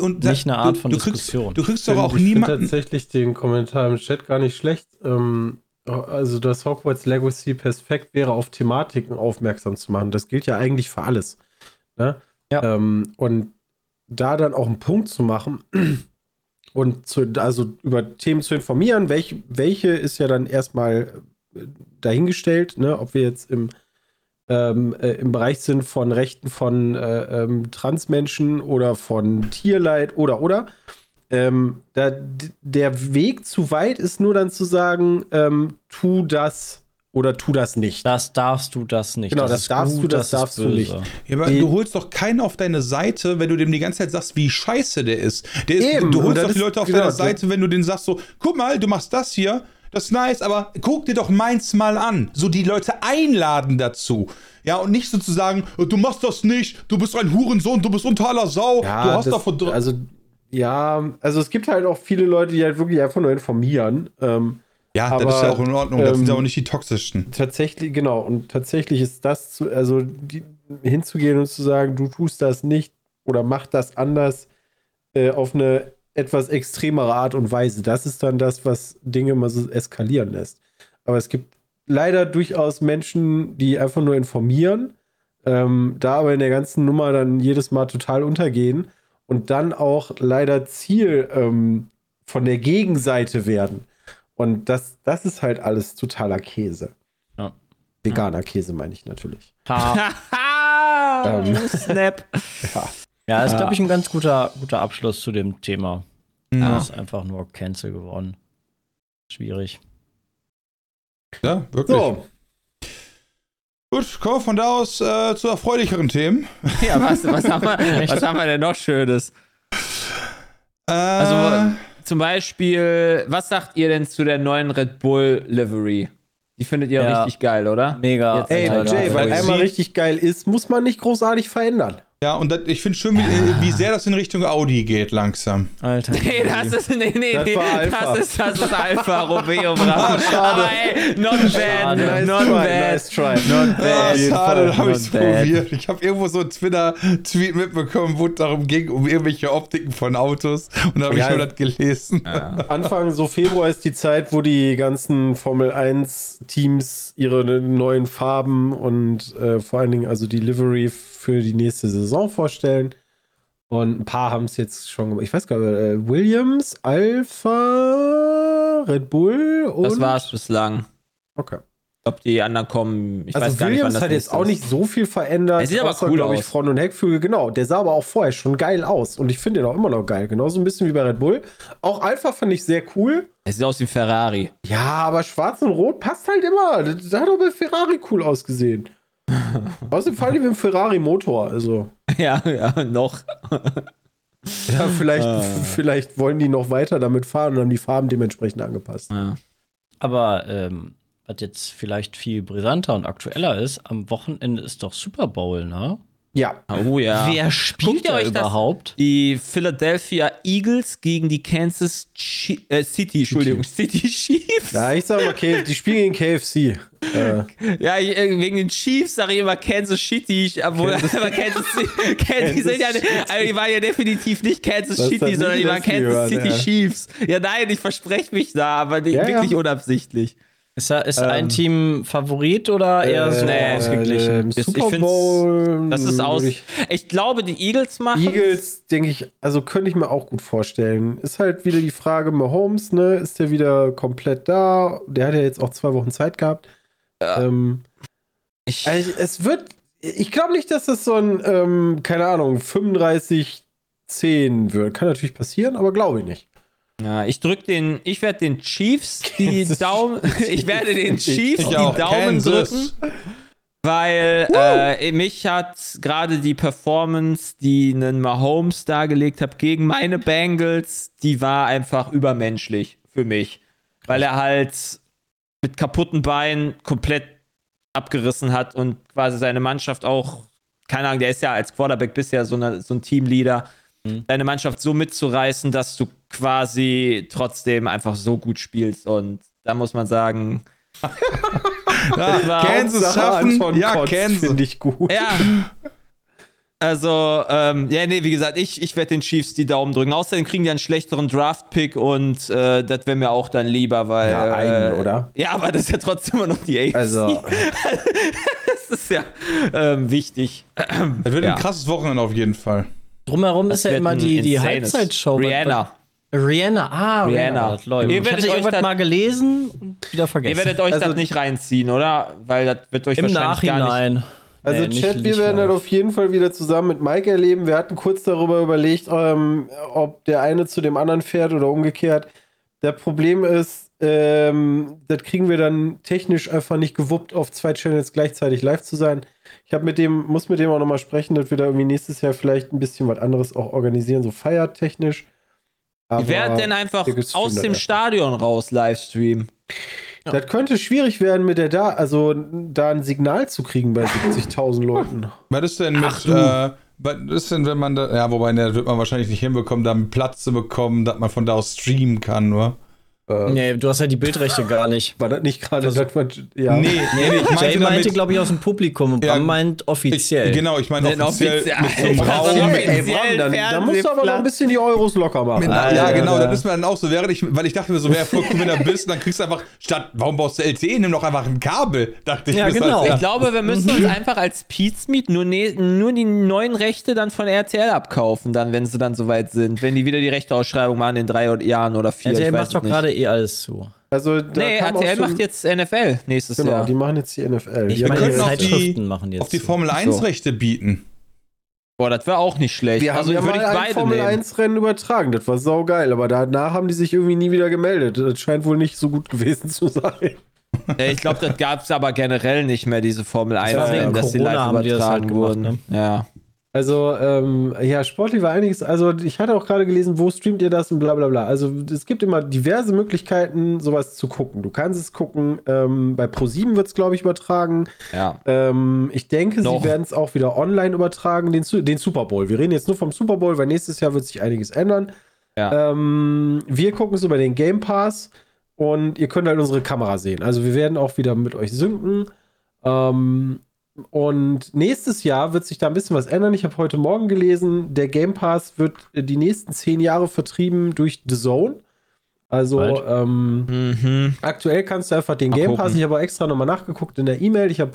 Und Nicht eine Art von du kriegst, Diskussion. Du kriegst doch auch ich finde niemanden. tatsächlich den Kommentar im Chat gar nicht schlecht. Ähm, also das Hogwarts Legacy perfekt wäre, auf Thematiken aufmerksam zu machen. Das gilt ja eigentlich für alles. Ne? Ja. Ähm, und da dann auch einen Punkt zu machen und zu, also über Themen zu informieren, welche, welche ist ja dann erstmal äh, dahingestellt, ne? ob wir jetzt im ähm, äh, im Bereich sind von Rechten von äh, ähm, Transmenschen oder von Tierleid oder oder. Ähm, da, der Weg zu weit ist nur dann zu sagen, ähm, tu das oder tu das nicht. Das darfst du das nicht. Genau, das ist darfst du, das ist darfst du nicht. Ja, aber du holst doch keinen auf deine Seite, wenn du dem die ganze Zeit sagst, wie scheiße der ist. Der ist Eben, du holst das doch die Leute auf genau, deiner das- Seite, wenn du denen sagst so, guck mal, du machst das hier, das ist nice, aber guck dir doch meins mal an. So die Leute einladen dazu. Ja, und nicht sozusagen, du machst das nicht, du bist ein Hurensohn, du bist unter aller Sau, du hast das- davon also ja, also es gibt halt auch viele Leute, die halt wirklich einfach nur informieren. Ähm, Ja, aber, das ist ja auch in Ordnung, das sind ja ähm, auch nicht die toxischsten. tatsächlich, genau, und tatsächlich ist das zu, also die, hinzugehen und zu sagen, du tust das nicht oder mach das anders äh, auf eine etwas extremere Art und Weise. Das ist dann das, was Dinge mal so eskalieren lässt. Aber es gibt leider durchaus Menschen, die einfach nur informieren, ähm, da aber in der ganzen Nummer dann jedes Mal total untergehen und dann auch leider Ziel ähm, von der Gegenseite werden. Und das, das ist halt alles totaler Käse. Ja. Veganer Käse meine ich natürlich. Ha. Haha, Ähm. Snap. Ja. Ja, ist, glaube ich, ein ganz guter, guter Abschluss zu dem Thema. Ja, Das ist einfach nur Cancel geworden. Schwierig. ja wirklich. So, Gut, kommen wir von da aus äh, zu erfreulicheren Themen. Ja, was, was, haben wir, was haben wir denn noch Schönes? Äh, Also, zum Beispiel, was sagt ihr denn zu der neuen Red Bull Livery? Die findet ihr Ja. richtig geil, oder? Mega. Jetzt- ey, Jay, weil weil einmal sie- richtig geil ist, muss man nicht großartig verändern. Ja, und das, ich finde schön, wie, wie sehr das in Richtung Audi geht langsam. Alter. Nee, das ist, nee, nee, Das nee, das ist, das ist Alpha Romeo Bravo. Ah, schade. Aber ey, not bad, Nice not try, bad. nice try. Not Ah, bad. jeden schade, da habe ich es probiert. Ich habe irgendwo so einen Twitter-Tweet mitbekommen, wo es darum ging, um irgendwelche Optiken von Autos. Und da habe Ja. ich nur das gelesen. Anfang so Februar ist die Zeit, wo die ganzen Formel 1 Teams ihre neuen Farben und äh, vor allen Dingen also die Livery für die nächste Saison vorstellen. Und ein paar haben es jetzt schon gemacht. Ich weiß gar nicht, äh, Williams, Alpha, Red Bull und. Das war's bislang. Okay. Ob die anderen kommen, ich also weiß gar nicht, wann hat jetzt auch nicht so viel verändert. Er sieht aber cool glaub ich, aus. Front- und Heckflügel, genau. Der sah aber auch vorher schon geil aus. Und ich finde den auch immer noch geil. Genauso ein bisschen wie bei Red Bull. Auch Alpha fand ich sehr cool. Er sieht aus wie ein Ferrari. Ja, aber schwarz und rot passt halt immer. Das, das hat doch bei Ferrari cool ausgesehen. Außerdem fahren die mit dem Ferrari-Motor. Also, ja, ja, noch. ja, vielleicht, vielleicht wollen die noch weiter damit fahren und haben die Farben dementsprechend angepasst. Ja. Aber ähm, was jetzt vielleicht viel brisanter und aktueller ist, am Wochenende ist doch Super Bowl, ne? Ja, Oh ja. Wer spielt ihr da überhaupt? Die Philadelphia Eagles gegen die Kansas Chi äh, City, Entschuldigung, City Chiefs. ja ich sag mal, okay, die spielen gegen KFC. Äh, Ja, ich, äh, wegen den Chiefs sage ich immer Kansas City, obwohl aber Kansas City, Kansas, die, sind ja, also die waren ja definitiv nicht Kansas Das City, sondern die waren Kansas City ja. Chiefs. Ja, nein, ich verspreche mich da, aber Ja, ja. wirklich unabsichtlich. Ist, da, ist Ähm, ein Team Favorit oder eher so nee, ausgeglichen? Ich Super find's- Bowl. Das ist aus. ich- Ich glaube, die Eagles machen. Eagles, denke ich, also könnte ich mir auch gut vorstellen. Ist halt wieder die Frage, Mahomes, ne? Ist der wieder komplett da? Der hat ja jetzt auch zwei Wochen Zeit gehabt. Ähm, Ich, also es wird, ich glaube nicht, dass das so ein, ähm, keine Ahnung, 35-10 wird. Kann natürlich passieren, aber glaube ich nicht. Ja, ich drück den, ich werde den Chiefs die Daumen, ich werde den Chiefs die. Daumen Kansas. drücken, weil äh, mich hat gerade die Performance, die einen Mahomes dargelegt hat gegen meine Bengals, die war einfach übermenschlich für mich, weil er halt mit kaputten Beinen komplett abgerissen hat und quasi seine Mannschaft auch, keine Ahnung, der ist ja als Quarterback bisher so, eine, so ein Teamleader, deine Mannschaft so mitzureißen, dass du quasi trotzdem einfach so gut spielst. Und da muss man sagen, Ja, Kansas schaffen. Ja, Kotz Kansas. Finde ich gut. ja. Also, ähm, ja, nee, wie gesagt, ich, ich werde den Chiefs die Daumen drücken. Außerdem kriegen die einen schlechteren Draft-Pick und äh, das wäre mir auch dann lieber, weil. Ja, einen, äh, oder? Ja, aber das ist ja trotzdem immer noch die AFC. Also, das ist ja ähm, wichtig. Das wird Ja. ein krasses Wochenende auf jeden Fall. Drumherum Das ist ja immer die, die Halbzeitshow. Rihanna. Rihanna, ah, Rihanna. Rihanna. Das läuft. Ihr Ich werdet hatte euch irgendwas dann- mal gelesen und wieder vergessen. Ihr werdet euch Also- das nicht reinziehen, oder? Weil das wird euch Im wahrscheinlich gar nicht. Nachhinein. Also Nee, nicht Chat, wir werden das live. auf jeden Fall wieder zusammen mit Mike erleben. Wir hatten kurz darüber überlegt, ähm, ob der eine zu dem anderen fährt oder umgekehrt. Der Problem ist, ähm, das kriegen wir dann technisch einfach nicht gewuppt, auf zwei Channels gleichzeitig live zu sein. Ich habe mit dem, muss mit dem auch nochmal sprechen, dass wir da irgendwie nächstes Jahr vielleicht ein bisschen was anderes auch organisieren, so feiertechnisch. Ihr werdet denn einfach aus dem. Stadion raus Livestreamen. Das könnte schwierig werden mit der da, also da ein Signal zu kriegen bei 70.000 Leuten. Was ist denn mit, äh, was ist denn, wenn man da, ja, wobei, ne, das wird man wahrscheinlich nicht hinbekommen, da einen Platz zu bekommen, dass man von da aus streamen kann, nur. Nee, du hast ja die Bildrechte gar nicht. War das nicht gerade, dass man, ja. Nee, nee, nee, ich Jay meinte meinte, damit, glaube ich, aus dem Publikum und Ja, Bam meint offiziell. ich, genau, ich meine offiziell offiziell- mit so einem Also Raum. Ey, Bram, dann, da musst du aber noch ein bisschen die Euros locker machen. Mit, Ah, ja, ja, genau, ja. das ist mir dann auch so, während ich, weil ich dachte mir so, wäre voll cool, wenn du bist, dann kriegst du einfach, statt, warum baust du LTE, nimm doch einfach ein Kabel, dachte ich. Ja, genau. Ich glaube, wir müssen uns einfach als Pizmeet nur, ne nur die neuen Rechte dann von RTL abkaufen, dann, wenn sie dann soweit sind. Wenn die wieder die Rechteausschreibung machen in drei Jahren oder vier. RTL ich weiß macht doch es nicht. gerade eh alles zu. Also, da Nee, RTL macht jetzt NFL nächstes Genau, Jahr. die machen jetzt die NFL. Ich Die wir haben meine, ja- die- Zeitschriften machen jetzt. auf die. Formel 1 Rechte bieten. Boah, das wäre auch nicht schlecht. wir haben also ja würde mal ich ein beide Formel nehmen. 1 Rennen übertragen. Das war saugeil, aber danach haben die sich irgendwie nie wieder gemeldet. Das scheint wohl nicht so gut gewesen zu sein. Ja, ich glaube, das gab es aber generell nicht mehr, diese Formel 1, war wegen Rennen, dass die live haben die das halt übertragen gemacht, wurden. ne? Ja. Also, ähm, ja, sportlich war einiges. Also, ich hatte auch gerade gelesen, wo streamt ihr das und bla bla bla. Also, es gibt immer diverse Möglichkeiten, sowas zu gucken. Du kannst es gucken. Ähm, bei Pro7 wird es, glaube ich, übertragen. Ja. Ähm, ich denke, Noch. sie werden es auch wieder online übertragen, den, den Super Bowl. Wir reden jetzt nur vom Super Bowl, weil nächstes Jahr wird sich einiges ändern. Ja. Ähm, wir gucken es über den Game Pass und ihr könnt halt unsere Kamera sehen. Also wir werden auch wieder mit euch synken. Ähm, und nächstes Jahr wird sich da ein bisschen was ändern. Ich habe heute Morgen gelesen, der Game Pass wird die nächsten zehn Jahre vertrieben durch The Zone. Also ähm, Mhm. Aktuell kannst du einfach den Mal Game gucken. Pass, ich habe auch extra nochmal nachgeguckt in der E-Mail, ich habe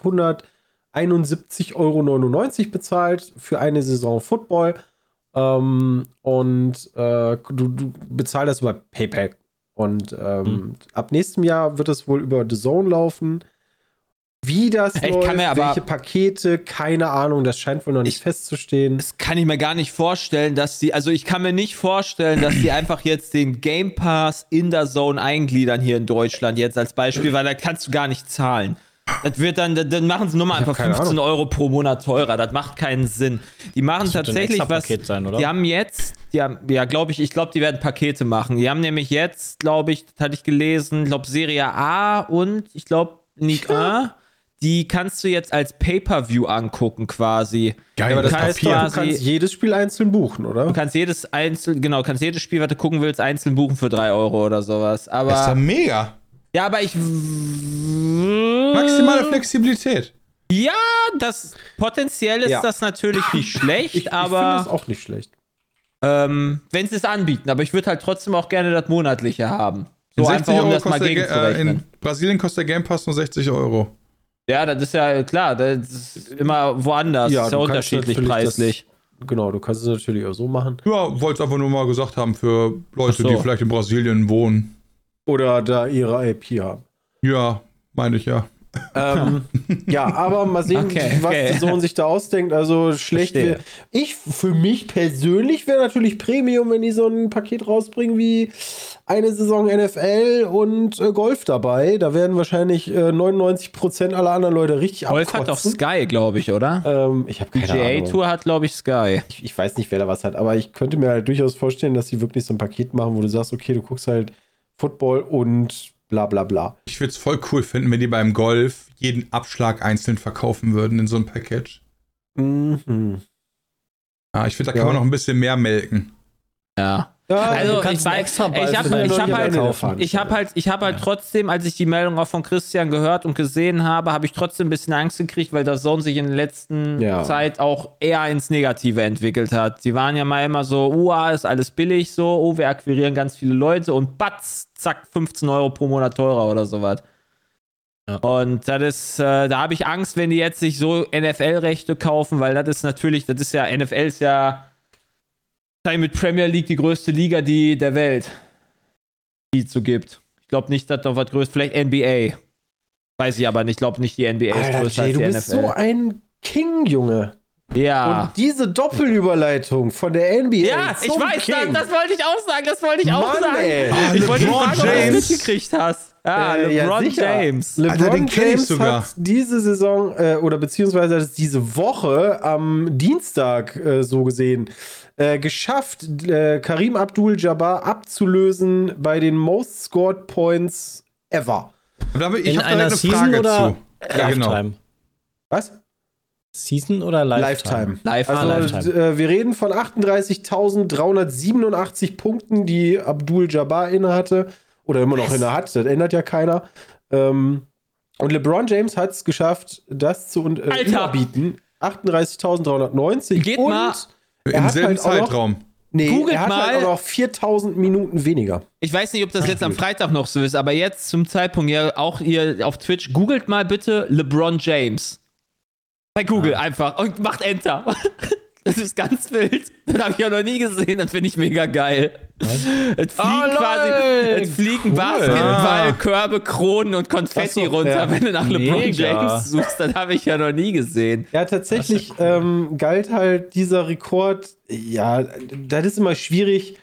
171,99 Euro bezahlt für eine Saison Football. Ähm, und äh, du, du bezahlst das über PayPal. Und ähm, Hm. ab nächstem Jahr wird es wohl über The Zone laufen. Wie das Ich läuft, kann mir aber- welche Pakete, keine Ahnung, das scheint wohl noch nicht Ich- festzustehen. Das kann ich mir gar nicht vorstellen, dass die, also ich kann mir nicht vorstellen, dass die einfach jetzt den Game Pass in der Zone eingliedern hier in Deutschland jetzt als Beispiel, weil da kannst du gar nicht zahlen. Das wird dann, dann machen sie nur mal einfach keine 15 Euro pro Monat teurer. Das macht keinen Sinn. Die machen tatsächlich was. Sein, oder? Die haben jetzt, die haben, ja, glaube ich, ich glaube, die werden Pakete machen. Die haben nämlich jetzt, glaube ich, das hatte ich gelesen, glaube Serie A und ich glaube League A. Die kannst du jetzt als Pay-per-View angucken, quasi. Geil, aber das jetzt doch, du quasi- kannst jedes Spiel einzeln buchen, oder? Du kannst jedes einzeln, genau, kannst jedes Spiel, was du gucken willst, einzeln buchen für 3 Euro oder sowas. Aber Das ist ja mega. ja, aber ich Maximale Flexibilität. Ja, das potenziell ist Ja. das natürlich nicht schlecht, Ich, ich finde das aber auch nicht schlecht. ähm, wenn sie es anbieten, aber ich würde halt trotzdem auch gerne das monatliche haben. So einfach, um das mal kostet der Ge- äh, gegenzurechnen. in Brasilien kostet der Game Pass nur 60 Euro. Ja, das ist ja klar, das ist immer woanders, Ja, ist ja unterschiedlich preislich. Genau, du kannst es natürlich auch so machen. Ja, wollte es einfach nur mal gesagt haben für Leute, so. die vielleicht in Brasilien wohnen. Oder da ihre IP haben. Ja, meine ich ja. ähm, ja, aber mal sehen, Okay, was okay. der Sohn sich da ausdenkt. Also schlecht wäre. Ich, für mich persönlich wäre natürlich Premium, wenn die so ein Paket rausbringen wie eine Saison NFL und äh, Golf dabei. Da werden wahrscheinlich äh, 99% aller anderen Leute richtig Golf hat doch abkotzen. Sky, glaube ich, oder? Ähm, ich habe keine Ahnung. PGA-Tour hat, glaube ich, Sky. Ich, ich weiß nicht, wer da was hat, aber ich könnte mir halt durchaus vorstellen, dass sie wirklich so ein Paket machen, wo du sagst, okay, du guckst halt Football und bla bla bla. Ich würde es voll cool finden, wenn die beim Golf jeden Abschlag einzeln verkaufen würden in so einem Package. Mhm. Ah, ich finde, da Ja. kann man noch ein bisschen mehr melken. Ja. Ja, Also, ich extra Ball ich für hab- ich hab halt- kaufen. Ich habe halt, ich habe halt trotzdem, als ich die Meldung auch von Christian gehört und gesehen habe, habe ich trotzdem ein bisschen Angst gekriegt, weil das Zone sich in der letzten Ja. Zeit auch eher ins Negative entwickelt hat. Sie waren ja mal immer so, uah, ist alles billig, so, oh, wir akquirieren ganz viele Leute und batz, zack, 15 Euro pro Monat teurer oder sowas. Ja. Und das ist, äh, da habe ich Angst, wenn die jetzt sich so NFL-Rechte kaufen, weil das ist natürlich, das ist ja, NFL ist ja mit Premier League die größte Liga die der Welt, die es so gibt. Ich glaube nicht, dass noch was größtes, vielleicht NBA. Weiß ich aber nicht, ich glaube nicht, die NBA ist Alter, größer Jay, als du die bist NFL. so ein King, Junge. ja. Und diese Doppelüberleitung von der NBA. ja, ich weiß, das, King. das wollte ich auch sagen, das wollte ich auch Mann, sagen. ey. Ah, ich wollte fragen, ob du das James. mitgekriegt hast. Ja, Äh, ja, LeBron sicher. James. LeBron Alter, den kenn ich James sogar. hat diese Saison äh, oder beziehungsweise hat es diese Woche am Dienstag äh, so gesehen äh, geschafft, äh, Karim Abdul-Jabbar abzulösen bei den Most Scored Points ever. Und da, ich In habe einer eine Season Frage oder zu. Ja, genau. Lifetime? Was? Season oder Lifetime? Lifetime. Lifetime. Also, Ah, Lifetime. äh, wir reden von 38.387 Punkten, die Abdul Jabbar inne hatte. Oder immer noch inne hat, das ändert ja keiner. Ähm, und LeBron James hat es geschafft, das zu äh, Alter. überbieten. 38.390. Geht und mal- Im selben halt noch, Zeitraum. nee, Googelt er hat mal. halt auch noch 4.000 Minuten weniger. Ich weiß nicht, ob das jetzt am Freitag noch so ist, aber jetzt zum Zeitpunkt, ja, auch ihr auf Twitch, googelt mal bitte LeBron James. Bei Google einfach und macht Enter. Das ist ganz wild. Das habe ich ja noch nie gesehen. Das finde ich mega geil. Es fliegen Oh, quasi, es fliegen Cool. Basketball. Körbe, Kronen und Konfetti so, runter. ja. Wenn du nach LeBron Mega. James suchst, das habe ich ja noch nie gesehen. Ja, tatsächlich ähm, galt halt dieser Rekord, ja, das ist immer schwierig,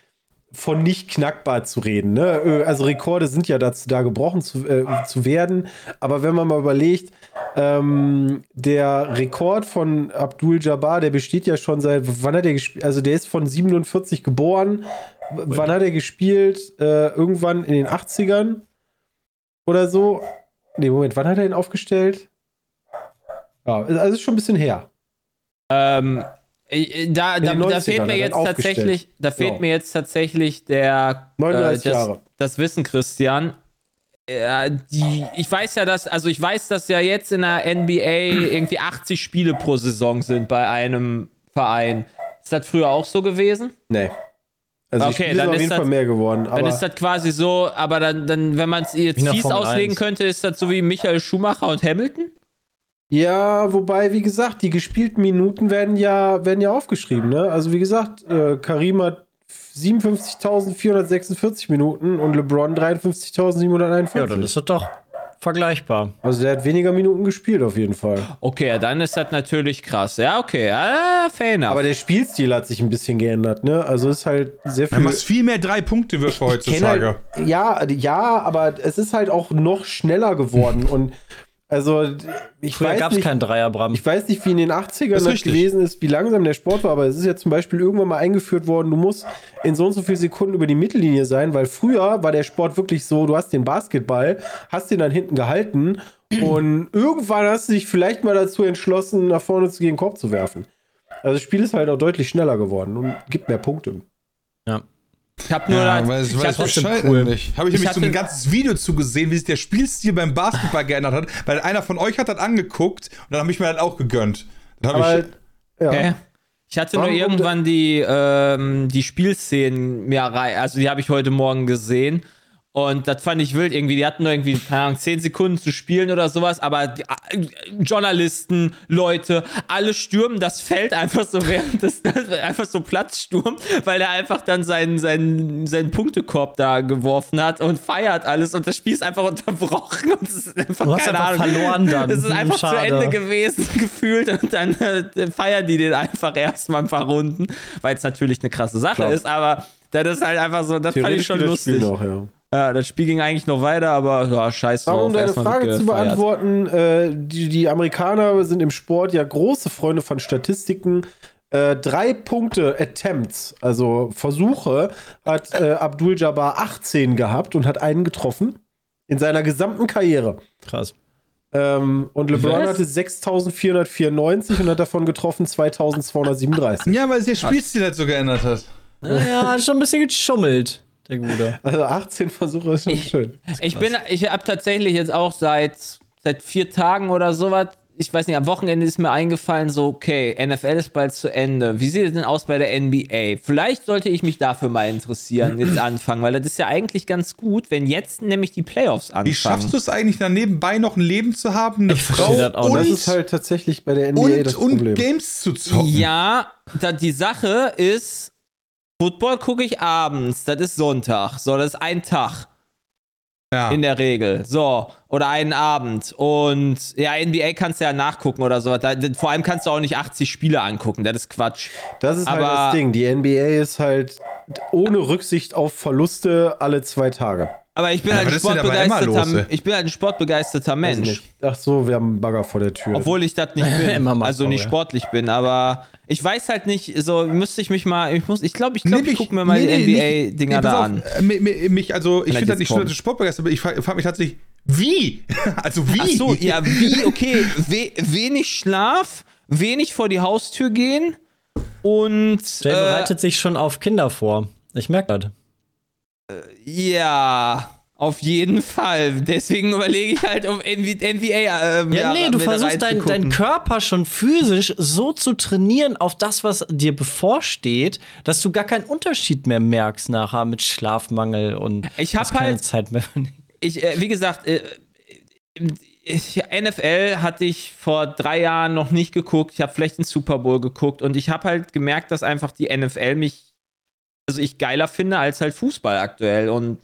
von nicht knackbar zu reden. Ne? Äh, Also Rekorde sind ja dazu da, gebrochen zu, äh, zu werden. Aber wenn man mal überlegt, ähm, der Rekord von Abdul Jabbar, der besteht ja schon seit, wann hat er gespielt? Also der ist von 47 geboren. Wann hat er gespielt? Äh, irgendwann in den 80ern oder so. Nee, Moment, wann hat er ihn aufgestellt? Ja, also ist schon ein bisschen her. Ähm, äh, da, da, da 90ern fehlt mir jetzt tatsächlich, da fehlt Ja. mir jetzt tatsächlich der 39 äh, das, Jahre. das Wissen, Christian. Ja, die, ich weiß ja, dass, also ich weiß, dass ja jetzt in der NBA irgendwie 80 Spiele pro Saison sind bei einem Verein. Ist das früher auch so gewesen? Nee. Also Okay, dann auf ist jeden das- Fall mehr geworden. Dann ist das quasi so, aber dann, dann wenn man es jetzt fies auslegen 1. könnte, ist das so wie Michael Schumacher und Hamilton? Ja, wobei, wie gesagt, die gespielten Minuten werden ja, werden ja aufgeschrieben. Ne? Also wie gesagt, äh, Karim hat 57.446 Minuten und LeBron 53.741. Ja, dann ist das doch vergleichbar. also der hat weniger Minuten gespielt auf jeden Fall. Okay, dann ist das natürlich krass. Ja, okay, ah, fair enough. Aber der Spielstil hat sich ein bisschen geändert. Ne? Also ist halt sehr Du viel. machst viel mehr Drei-Punkte-Würfe Ich kenn heutzutage. Halt, ja, ja, aber es ist halt auch noch schneller geworden und also ich Früher weiß gab es nicht, keinen Dreierbram. Ich weiß nicht, wie in den 80ern ist das, richtig. gewesen ist, wie langsam der Sport war, aber es ist ja zum Beispiel irgendwann mal eingeführt worden, du musst in so und so vielen Sekunden über die Mittellinie sein, weil früher war der Sport wirklich so, du hast den Basketball, hast den dann hinten gehalten und irgendwann hast du dich vielleicht mal dazu entschlossen, nach vorne zu gehen, Korb zu werfen. Also das Spiel ist halt auch deutlich schneller geworden und gibt mehr Punkte. Ja. Ich habe nur Ja, das- weil ich weil bescheuert cool. nicht. Habe ich, Ich nämlich so hatte- ein ganzes Video zugesehen, wie sich der Spielstil beim Basketball geändert hat, weil einer von euch hat das angeguckt und dann habe ich mir das auch gegönnt. Dann Aber ich, ja. Okay. Ich hatte nur Warum- irgendwann die, ähm, die Spielszenen mir rein, also die habe ich heute Morgen gesehen. Und das fand ich wild irgendwie. Die hatten nur irgendwie, keine Ahnung, 10 Sekunden zu spielen oder sowas, aber die, äh, Journalisten, Leute, alle stürmen das Feld einfach so während des, einfach so Platzsturm, weil er einfach dann seinen, seinen, seinen Punktekorb da geworfen hat und feiert alles und das Spiel ist einfach unterbrochen und es ist einfach, Du hast keine einfach Ahnung. verloren dann. Es ist Hm, einfach schade. zu Ende gewesen, gefühlt. Und dann äh, feiern die den einfach erstmal ein paar Runden, weil es natürlich eine krasse Sache Klar. ist, aber das ist halt einfach so, das fand ich schon geht das Spiel lustig. noch, ja. Ja, das Spiel ging eigentlich noch weiter, aber ja, scheiß drauf. Aber um deine Frage zu beantworten, äh, die, die Amerikaner sind im Sport ja große Freunde von Statistiken. Äh, drei Punkte Attempts, also Versuche, hat äh, Abdul Jabbar 18 gehabt und hat einen getroffen in seiner gesamten Karriere. Krass. Ähm, und LeBron Was? hatte 6494 und hat davon getroffen 2237. Ja, weil sich der Spielstil halt so geändert hat. Ja, hat schon ein bisschen geschummelt, der Gute. Also 18 Versuche ist schon schön. Ich bin, ich habe tatsächlich jetzt auch seit, seit vier Tagen oder sowas, ich weiß nicht, am Wochenende ist mir eingefallen, so, okay, NFL ist bald zu Ende. Wie sieht es denn aus bei der NBA? Vielleicht sollte ich mich dafür mal interessieren, jetzt anfangen, weil das ist ja eigentlich ganz gut, wenn jetzt nämlich die Playoffs anfangen. Wie schaffst du es eigentlich, dann nebenbei noch ein Leben zu haben, eine Ich Frau das auch und, Das ist halt tatsächlich bei der NBA und, das und Problem. Games zu zocken? Ja, da, die Sache ist, Football gucke ich abends, das ist Sonntag. So, das ist ein Tag. Ja. In der Regel. So. Oder einen Abend. Und ja, NBA kannst du ja nachgucken oder so. Da, vor allem kannst du auch nicht 80 Spiele angucken. Das ist Quatsch. Das ist halt Aber- das Ding. Die NBA ist halt ohne Rücksicht auf Verluste alle zwei Tage. Aber ich bin Ja, halt ein sportbegeisterter, ich bin halt ein sportbegeisterter Mensch. Ach so, wir haben einen Bagger vor der Tür. Obwohl ich das nicht bin. Also nicht sportlich bin, aber ich weiß halt nicht, so müsste ich mich mal, ich muss, ich glaube, ich, glaub, Nee, ich gucke mir mal nee, die NBA-Dinger nee, pass da auf, an. äh, mi- mi- Mich, also, ich finde das nicht schön, dass du sportbegeistert bist. Ich frage frag mich tatsächlich, wie? also, wie? Ach so, ja, wie, okay, we wenig Schlaf, wenig vor die Haustür gehen und Jay äh, bereitet sich schon auf Kinder vor. Ich merke das. Ja, auf jeden Fall. Deswegen überlege ich halt, um NBA ähm, Ja, nee, du versuchst deinen deinen Körper schon physisch so zu trainieren auf das, was dir bevorsteht, dass du gar keinen Unterschied mehr merkst nachher mit Schlafmangel und Ich hab hast keine halt- Zeit mehr. ich, äh, wie gesagt, äh, ich, NFL hatte ich vor drei Jahren noch nicht geguckt. Ich habe vielleicht den Super Bowl geguckt und ich habe halt gemerkt, dass einfach die NFL mich, also ich geiler finde als halt Fußball aktuell und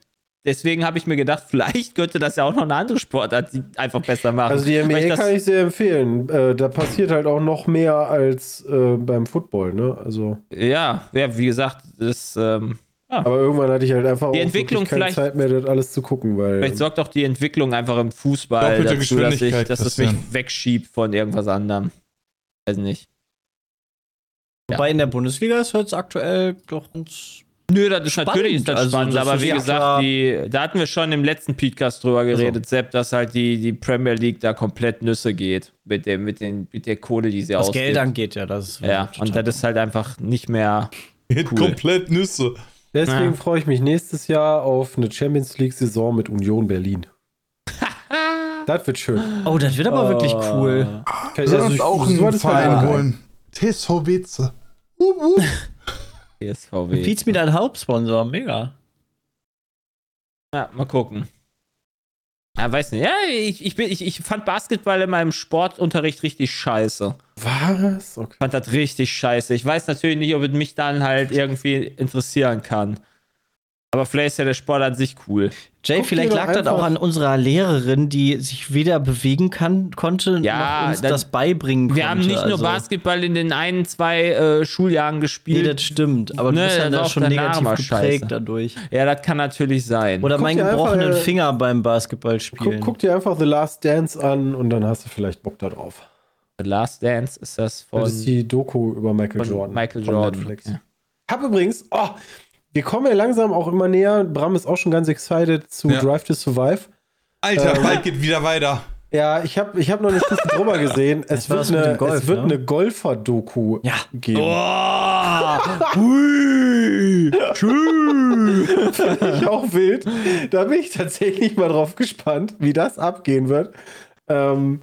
deswegen habe ich mir gedacht, vielleicht könnte das ja auch noch eine andere Sportart die einfach besser machen. Also die Weil NBA ich das- kann ich sehr empfehlen. Äh, da passiert halt auch noch mehr als äh, beim Football, ne? Also, ja, ja, wie gesagt, das, ähm, aber irgendwann hatte ich halt einfach Die auch Entwicklung keine vielleicht- Zeit mehr, das alles zu gucken, weil vielleicht sorgt auch die Entwicklung einfach im Fußball dazu, dass, ich, dass es mich wegschiebt von irgendwas anderem. Weiß nicht. Ja. Wobei in der Bundesliga ist jetzt aktuell doch uns. Nö, das ist Spannend. natürlich ist das Also, spannend, das aber ist wie ja gesagt, klar. die, da hatten wir schon im letzten Podcast drüber geredet, Sepp, dass halt die, die Premier League da komplett Nüsse geht mit, dem, mit, den, mit der Kohle, die sie Was ausgibt. Geld angeht, ja, das ist Ja, und das ist halt einfach nicht mehr. Cool. cool. Komplett Nüsse. deswegen Ja. freue ich mich nächstes Jahr auf eine Champions League-Saison mit Union Berlin. das wird schön. Oh, das wird aber wirklich cool. Kann sollen uns auch einen Verein holen. TSV Weze. Uh, uh. PSVW. Pizza mit ein Hauptsponsor, mega. Ja, mal gucken. Ja, weiß nicht. Ja, ich, ich, bin, ich, ich fand Basketball in meinem Sportunterricht richtig scheiße. Was? Okay. Ich fand das richtig scheiße. Ich weiß natürlich nicht, ob es mich dann halt irgendwie interessieren kann. Aber vielleicht ist ja der Sport an sich cool. Jay, Guck vielleicht lag das auch an unserer Lehrerin, die sich weder bewegen kann, konnte, Ja, noch uns das- beibringen konnte. Wir haben nicht nur Also, Basketball in den ein, zwei äh, Schuljahren Nee, gespielt. das stimmt. Aber Ne, du bist ja das war da auch schon negativ geprägt scheiße. dadurch. ja, das kann natürlich sein. Oder Guck meinen dir einfach, gebrochenen äh, Finger beim Guck, Basketballspielen. guck dir einfach The Last Dance an und dann hast du vielleicht Bock da drauf. The Last Dance ist das von, Das ist die Doku über Michael von Jordan. Michael von Jordan. Netflix. Ja. Hab übrigens, oh, wir kommen ja langsam auch immer näher. Bram ist auch schon ganz excited zu Ja. Drive to Survive. Alter, Ähm, bald geht wieder weiter. Ja, ich habe ich hab noch eine Stufe drüber gesehen. Es wird, eine, Golf, es wird ne? eine Golfer-Doku Ja. geben. Oh, hui, schön. Fand ich auch wild. Da bin ich tatsächlich mal drauf gespannt, wie das abgehen wird. Ähm,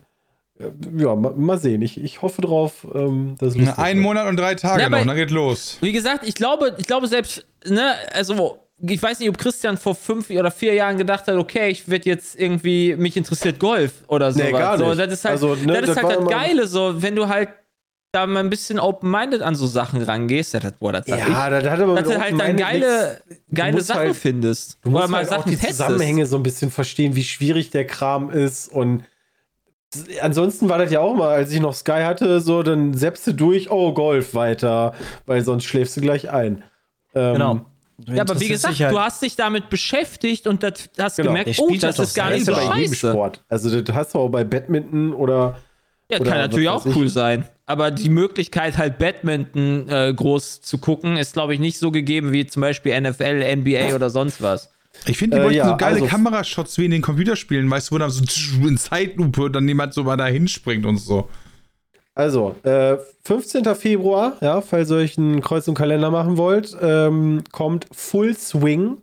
ja, mal, mal sehen. Ich, ich hoffe drauf, ähm, dass es lustig Ein wird. Monat und drei Tage Ja, noch, dann geht los. Wie gesagt, ich glaube, ich glaube selbst, ne, also ich weiß nicht, ob Christian vor fünf oder vier Jahren gedacht hat, okay, ich werde jetzt irgendwie, mich interessiert Golf oder so. Nee, gar So, nicht. das ist halt Also, ne, das, ist das halt war das Geile, so, wenn du halt da mal ein bisschen open-minded an so Sachen rangehst, ja, das, boah, das sag Ja, das hat aber dass du halt dann geile, nichts- geile Sachen halt- findest. Du musst oder mal halt auch Sachen die testest. Zusammenhänge so ein bisschen verstehen, wie schwierig der Kram ist und ansonsten war das ja auch mal, als ich noch Sky hatte, so dann seppst du durch, oh Golf weiter, weil sonst schläfst du gleich ein. Ähm, Genau. Ja, aber wie gesagt, du hast dich damit beschäftigt und das hast Genau. gemerkt, oh, das das ist gar Das nicht ist so bei jedem scheiße. Sport. Also das hast du auch bei Badminton oder Ja, Oder kann natürlich auch cool sein. Aber die Möglichkeit, halt Badminton äh, groß zu gucken, ist, glaube ich, nicht so gegeben wie zum Beispiel NFL, NBA oder sonst was. Ich finde, die Äh, bräuchten ja, so geile also- Kamerashots wie in den Computerspielen, weißt du, wo dann so in Zeitlupe und dann jemand so mal da hinspringt und so. Also, äh, 15. Februar, ja, falls ihr euch einen Kreuz im Kalender machen wollt, ähm, kommt Full Swing,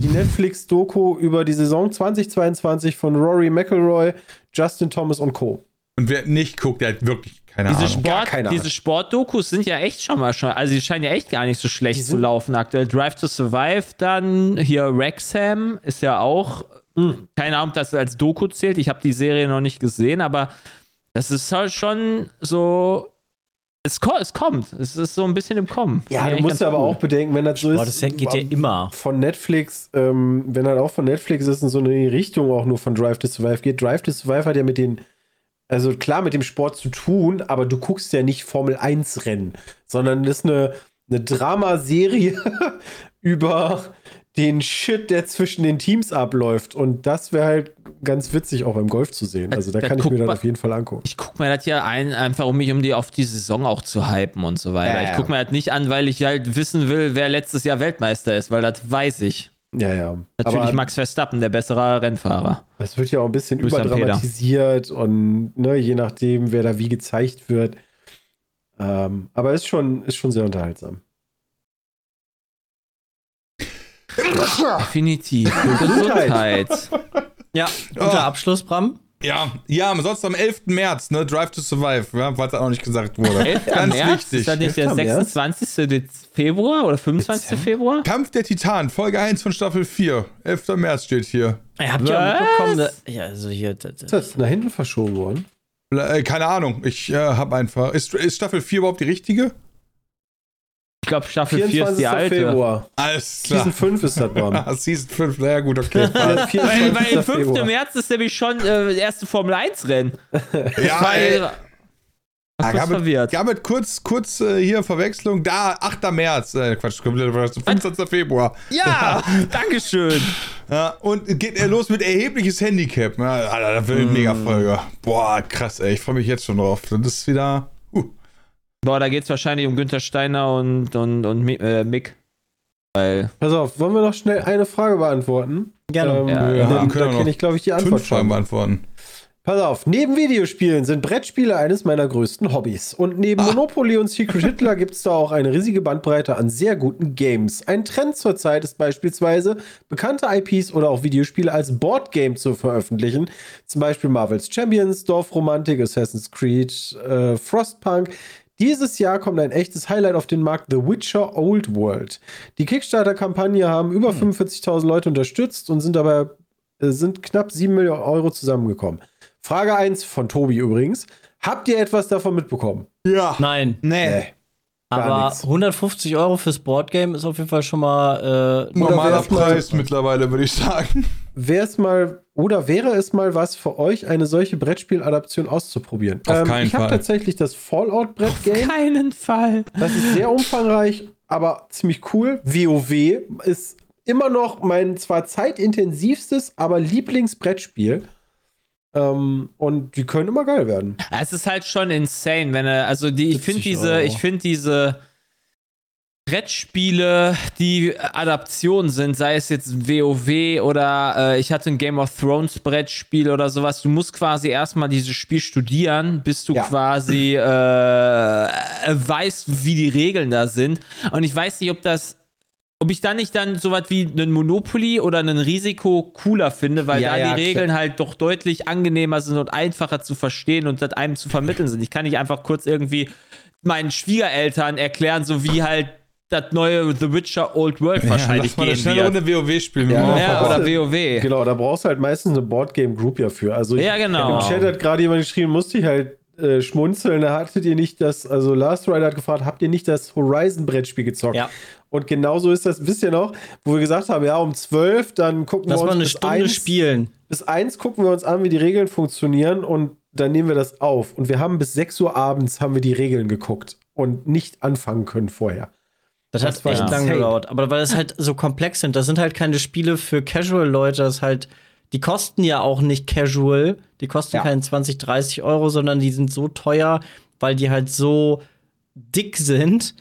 die Netflix-Doku über die Saison 2022 von Rory McIlroy, Justin Thomas und Co. Und wer nicht guckt, der hat wirklich keine Diese, Ahnung. Sport, keine Ahnung. diese Sportdokus sind ja echt schon mal schon, also die scheinen ja echt gar nicht so schlecht zu laufen aktuell. Drive to Survive dann, hier Wrexham ist ja auch, Hm. keine Ahnung, ob das als Doku zählt, ich habe die Serie noch nicht gesehen, aber das ist halt schon so, es, ko es kommt, es ist so ein bisschen im Kommen. Ja, du ich musst aber cool. auch bedenken, wenn das so Boah, ist. das geht ja immer. Von Netflix, ähm, wenn das auch von Netflix ist und so in die Richtung auch nur von Drive to Survive geht. Drive to Survive hat ja mit den, also klar mit dem Sport zu tun, aber du guckst ja nicht Formel 1 Rennen, sondern das ist eine, eine Dramaserie über den Shit, der zwischen den Teams abläuft. Und das wäre halt ganz witzig auch beim Golf zu sehen. Also da Da kann ich mir das auf jeden Fall angucken. Ich gucke mir das ja ein, einfach um mich um die auf die Saison auch zu hypen und so weiter. Ja, Ich ja. gucke mir das nicht an, weil ich halt wissen will, wer letztes Jahr Weltmeister ist, weil das weiß ich. Ja, ja. Natürlich aber Max Verstappen, der bessere Rennfahrer. Es wird ja auch ein bisschen Peter. überdramatisiert und ne, je nachdem, wer da wie gezeigt wird. Ähm, aber ist schon, ist schon sehr unterhaltsam. Definitiv. Gesundheit. Gesundheit. Ja, guter Oh. Abschluss, Bram. Ja, ja, sonst am 11. März, ne, Drive to Survive, ja, was auch noch nicht gesagt wurde. 11. Ganz März? wichtig. Ist das nicht der 11. März? 26. Dez- Februar oder 25. Dezember? Februar? Kampf der Titan, Folge 1 von Staffel 4. 11. März steht hier. Ihr habt ja Was? mitbekommen, da- ja, also hier. Das, Ist das nach hinten verschoben worden? Äh, keine Ahnung, ich äh, hab einfach. Ist, ist Staffel 4 überhaupt die richtige? Ich glaube, Staffel 4 ist die alte. Februar. Alles klar. Season 5 ist das worden. Ah, Season 5, naja, gut, okay. Ja, 24. Weil, weil im 5. Februar. März ist nämlich schon äh, das erste Formel 1 Rennen. ja, ey. Gab, es, verwirrt. gab es kurz, kurz äh, hier Verwechslung. Da, 8. März. Äh, Quatsch, komplett falsch, 25. Februar. Ja, Dankeschön. Ja, und geht er los mit erhebliches Handicap. Ja, Alter, das wird eine Mega-Folge. Boah, krass, ey. Ich freue mich jetzt schon drauf. Das ist wieder. Boah, da geht es wahrscheinlich um Günther Steiner und, und, und äh, Mick. Weil, Pass auf, wollen wir noch schnell eine Frage beantworten? Gerne. Ähm, Ja, dann- ja, dann können wir noch kenne ich, glaube ich, die Antwort Fünf Fragen beantworten. Pass auf, neben Videospielen sind Brettspiele eines meiner größten Hobbys. Und neben Monopoly und Secret Hitler gibt es da auch eine riesige Bandbreite an sehr guten Games. Ein Trend zurzeit ist beispielsweise, bekannte IPs oder auch Videospiele als Boardgame zu veröffentlichen. Zum Beispiel Marvel's Champions, Dorfromantik, Assassin's Creed, äh, Frostpunk. Dieses Jahr kommt ein echtes Highlight auf den Markt, The Witcher Old World. Die Kickstarter-Kampagne haben über 45.000 Leute unterstützt und sind dabei äh, sind knapp 7 Millionen Euro zusammengekommen. Frage 1 von Tobi übrigens. Habt ihr etwas davon mitbekommen? Ja. Nein, Nee. gar aber nix. 150 Euro fürs Boardgame ist auf jeden Fall schon mal. Äh, Normaler Preis mittlerweile, würde ich sagen. Wäre es mal oder wäre es mal was für euch, eine solche Brettspieladaption auszuprobieren? Ähm, Auf keinen ich habe tatsächlich das Fallout-Brettgame. keinen Fall. Das ist sehr umfangreich, aber ziemlich cool. WoW ist immer noch mein zwar zeitintensivstes, aber Lieblingsbrettspiel. Ähm, und die können immer geil werden. Es ist halt schon insane, wenn er, also die, ich 70 finde diese, Euro. ich finde diese Brettspiele, die Adaptionen sind, sei es jetzt WoW oder äh, ich hatte ein Game of Thrones Brettspiel oder sowas, du musst quasi erstmal dieses Spiel studieren, bis du Ja. quasi äh, weißt, wie die Regeln da sind. Und ich weiß nicht, ob das ob ich dann nicht dann sowas wie einen Monopoly oder ein Risiko cooler finde, weil Ja, da ja, die Regeln halt doch deutlich angenehmer sind und einfacher zu verstehen und das einem zu vermitteln sind. Ich kann nicht einfach kurz irgendwie meinen Schwiegereltern erklären, so wie halt das neue The Witcher Old World wahrscheinlich lass mal eine gehen schnelle wird. Runde WoW spielen. Ja, mal Ja, oder WoW. Genau, da brauchst du halt meistens eine Boardgame Group ja für. Also ich, Ja, genau. Im Chat hat gerade jemand geschrieben, musste ich halt äh, schmunzeln. Da hattet ihr nicht das, also Last Rider hat gefragt, habt ihr nicht das Horizon-Brettspiel gezockt? Ja. Und genauso ist das, wisst ihr noch, wo wir gesagt haben, ja, um 12, dann gucken Lass wir mal uns eine bis Stunde eins- spielen. bis eins gucken wir uns an, wie die Regeln funktionieren und dann nehmen wir das auf. Und wir haben bis 6 Uhr abends haben wir die Regeln geguckt und nicht anfangen können vorher. Das, Das hat echt lang insane. gedauert. Aber weil es halt so komplex sind, das sind halt keine Spiele für Casual-Leute, das ist halt, die kosten ja auch nicht casual. Die kosten Ja. keine 20, 30 Euro, sondern die sind so teuer, weil die halt so dick sind,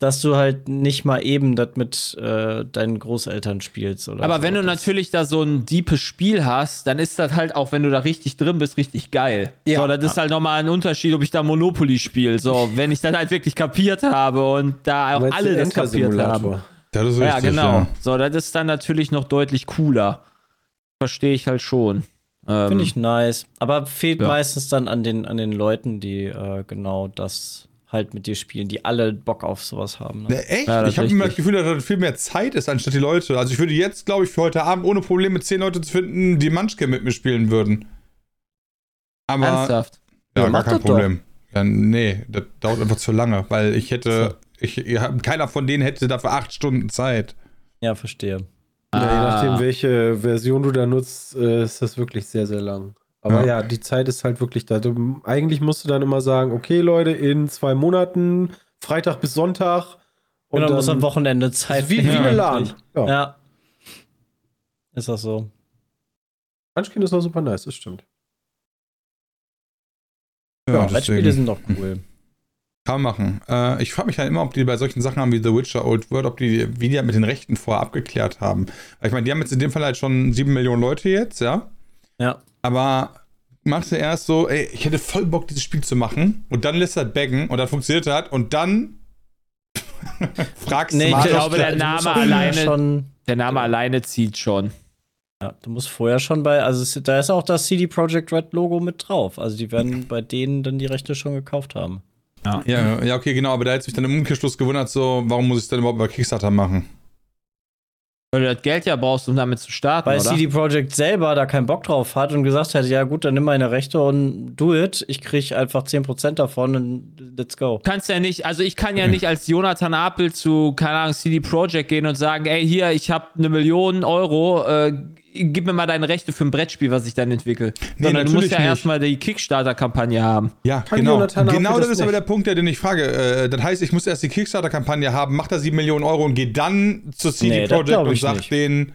dass du halt nicht mal eben das mit äh, deinen Großeltern spielst. Oder Aber so. wenn du Das- natürlich da so ein deepes Spiel hast, dann ist das halt auch, wenn du da richtig drin bist, richtig geil. Ja. So, das ist halt nochmal ein Unterschied, ob ich da Monopoly spiele. So, wenn ich dann halt wirklich kapiert habe und da auch alle das kapiert haben. Das ist Ja, richtig, genau. ja. So, das ist dann natürlich noch deutlich cooler. Verstehe ich halt schon. Ähm, Finde ich nice. Aber fehlt Ja. meistens dann an den, an den Leuten, die äh, genau das halt mit dir spielen, die alle Bock auf sowas haben. Ne? Ne, echt? Ja, ich habe immer das. Gefühl, dass das viel mehr Zeit ist, anstatt die Leute. Also ich würde jetzt, glaube ich, für heute Abend ohne Probleme zehn Leute zu finden, die Munchkin mit mir spielen würden. Aber ernsthaft. ja, Ja, gar kein das doch. Problem. Ja, nee, das dauert einfach zu lange, weil ich hätte, ich, ja, keiner von denen hätte dafür acht Stunden Zeit. Ja, verstehe. Ja, je Ah. nachdem, welche Version du da nutzt, äh, ist das wirklich sehr, sehr lang. Aber Ja. ja. die Zeit ist halt wirklich da. Du, eigentlich musst du dann immer sagen, okay, Leute, in zwei Monaten, Freitag bis Sonntag. Und dann muss am dann- Wochenende Zeit wie, wie eine LAN. Ja. Ja. Ist das so? Munchkin ist auch super nice, das stimmt. Ja, deswegen Brettspiele sind doch cool. Kann man machen. Äh, ich frage mich halt immer, ob die bei solchen Sachen haben wie The Witcher Old World, ob die, wie die halt mit den Rechten vorher abgeklärt haben. Weil ich meine, die haben jetzt in dem Fall halt schon sieben Millionen Leute jetzt, ja. Ja. Aber machst du erst so, ey, ich hätte voll Bock, dieses Spiel zu machen. Und dann lässt das baggen und dann funktioniert das und dann fragst Nee, du ich mal. glaube, der Name vorher alleine- Schon, Der Name alleine zieht schon. ja, du musst vorher schon bei, also es, da ist auch das CD Projekt Red Logo mit drauf. Also die werden bei denen dann die Rechte schon gekauft haben. ja, ja, okay, genau, aber da hätte sich dann im Umkehrschluss gewundert, so, warum muss ich dann überhaupt bei Kickstarter machen? Weil du das Geld ja brauchst, um damit zu starten, Weil? CD Projekt selber da keinen Bock drauf hat und gesagt hat, ja gut, dann nimm meine Rechte und do it. Ich krieg einfach 10% davon und let's go. Du kannst ja nicht, also ich kann ja nicht als Jonathan Apel zu, keine Ahnung, CD Projekt gehen und sagen, ey, hier, ich habe eine Million Euro, äh, gib mir mal deine Rechte für ein Brettspiel, was ich dann entwickle. Nee, Sondern du musst ja nicht. erstmal die Kickstarter-Kampagne haben. Ja, Kann genau. Genau das das ist aber der Punkt, der den ich frage. Äh, das heißt, ich muss erst die Kickstarter-Kampagne haben, mach da 7 Millionen Euro und gehe dann zu CD Nee, Projekt und ich sag nicht. denen,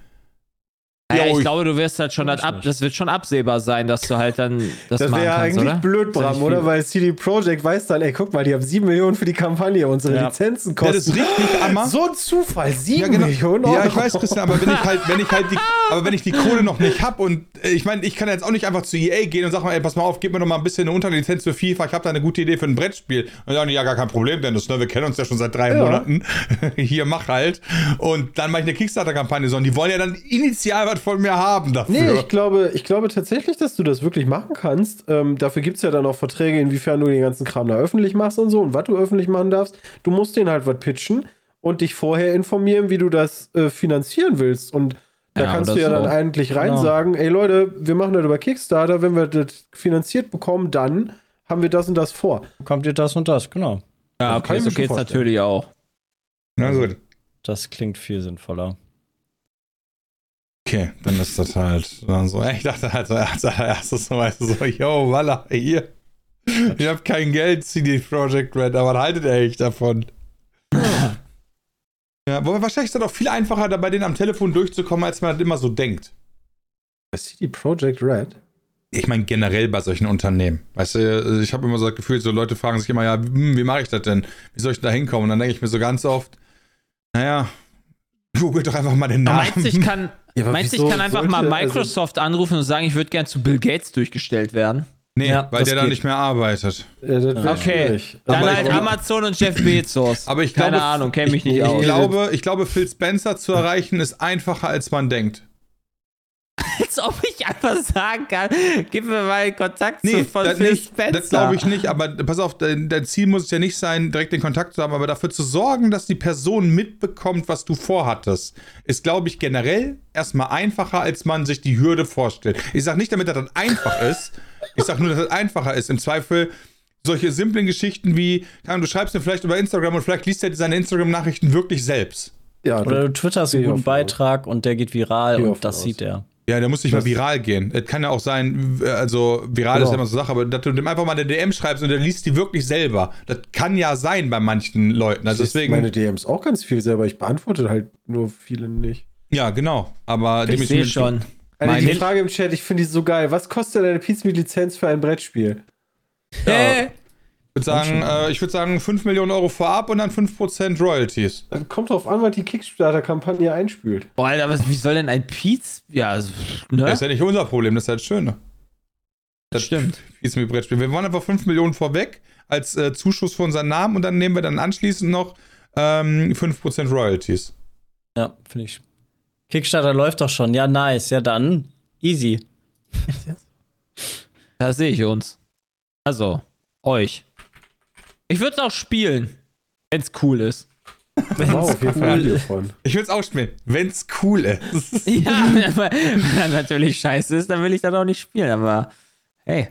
Ja, ich ich- glaube, du wirst halt schon das ab, das wird schon absehbar sein, dass du halt dann das, Das machen wäre kannst, eigentlich oder? blöd, ja Bram, oder? Weil CD Projekt weiß dann, ey, guck mal, die haben 7 Millionen für die Kampagne, unsere Ja. Lizenzen das kosten. ist richtig, Amma. so ein Zufall, 7 Ja, genau. Millionen Euro. Ja, ich weiß, Christian, aber wenn ich halt, wenn ich halt die, aber wenn ich die Kohle noch nicht hab und äh, ich meine, ich kann jetzt auch nicht einfach zu EA gehen und sagen, ey, pass mal auf, gib mir noch mal ein bisschen eine Unterlizenz für FIFA, ich habe da eine gute Idee für ein Brettspiel. Und dann ja, gar kein Problem, Dennis, ne, wir kennen uns ja schon seit drei Ja. Monaten. Hier, mach halt. Und dann mache ich eine Kickstarter-Kampagne, sondern die wollen ja dann initial was von mir haben dafür. Nee, ich glaube, ich glaube tatsächlich, dass du das wirklich machen kannst. Ähm, dafür gibt es ja dann auch Verträge, inwiefern du den ganzen Kram da öffentlich machst und so und was du öffentlich machen darfst. Du musst denen halt was pitchen und dich vorher informieren, wie du das äh, finanzieren willst. Und da Ja, kannst du ja so. dann eigentlich rein Genau. sagen, ey Leute, wir machen das über Kickstarter, wenn wir das finanziert bekommen, dann haben wir das und das vor. Kommt dir das und das, genau. Ja, okay, so geht's vorstellen. natürlich auch. Na gut. Das klingt viel sinnvoller. Okay, dann ist das halt dann so. Ich dachte halt so als allererstes so, weißt du, so, yo, Walla, hier. Ich hab kein Geld, CD Projekt Red, aber was haltet ihr eigentlich davon? ja, wobei wahrscheinlich ist das auch viel einfacher, da bei denen am Telefon durchzukommen, als man das immer so denkt. Bei CD Projekt Red? Ich meine generell bei solchen Unternehmen. Weißt du, ich habe immer so das Gefühl, so Leute fragen sich immer, ja, hm, wie mache ich das denn? Wie soll ich da hinkommen? Und dann denke ich mir so ganz oft, naja, google doch einfach mal den Namen. Meinst du, ich kann, Ja, meinst, wieso ich kann einfach mal sollte- also- Microsoft anrufen und sagen, ich würde gern zu Bill Gates durchgestellt werden? nee, Ja, weil der da nicht mehr arbeitet. Ja, Okay, schwierig. dann Aber ich halt Amazon und Jeff Bezos. Aber ich Keine glaube, Ahnung, kenne mich nicht Ich aus. glaube, ich glaube, Phil Spencer zu erreichen ist einfacher, als man denkt. als ob ich einfach sagen kann, gib mir mal einen Kontakt Nee, zu von das, Phil nicht, Spencer. das glaube ich nicht, aber pass auf, dein, dein Ziel muss es ja nicht sein, direkt den Kontakt zu haben, aber dafür zu sorgen, dass die Person mitbekommt, was du vorhattest, ist, glaube ich, generell erstmal einfacher, als man sich die Hürde vorstellt. Ich sage nicht, damit das dann einfach ist, ich sage nur, dass es einfacher ist. Im Zweifel solche simplen Geschichten wie, du schreibst mir vielleicht über Instagram und vielleicht liest er seine Instagram-Nachrichten wirklich selbst. Ja, Oder du twitterst einen guten von aus. Beitrag und der geht viral und das von sieht er. Ja, der muss nicht mal Das- viral gehen. Es kann ja auch sein, also viral Genau. ist ja immer so Sache, aber dass du dem einfach mal eine DM schreibst und der liest die wirklich selber. Das kann ja sein bei manchen Leuten. Also ich deswegen. meine DMs auch ganz viel selber. Ich beantworte halt nur viele nicht. ja, genau. Aber ich sehe schon. Meine- die Frage im Chat, ich finde die so geil. Was kostet deine Pizmeet-Lizenz für ein Brettspiel? Ich würde sagen, äh, ich würde sagen 5 Millionen Euro vorab und dann 5% Royalties. Dann kommt drauf an, was die Kickstarter-Kampagne einspült. boah, Alter, was, wie soll denn ein Piz. Ja, also, ne? Das ist ja nicht unser Problem, das ist ja das Schöne. Das stimmt. Mit Brettspiel. Wir wollen einfach 5 Millionen vorweg als äh, Zuschuss für unseren Namen und dann nehmen wir dann anschließend noch ähm, 5% Royalties. Ja, finde ich. Kickstarter läuft doch schon. Ja, nice. Ja, dann easy. Da sehe ich uns. Also, euch. Ich würde es auch spielen, wenn es cool ist. Wow, auf jeden Fall Video von. Ich will es auch spielen, wenn's cool ist. Ja, aber wenn er natürlich scheiße ist, dann will ich das auch nicht spielen. Aber hey,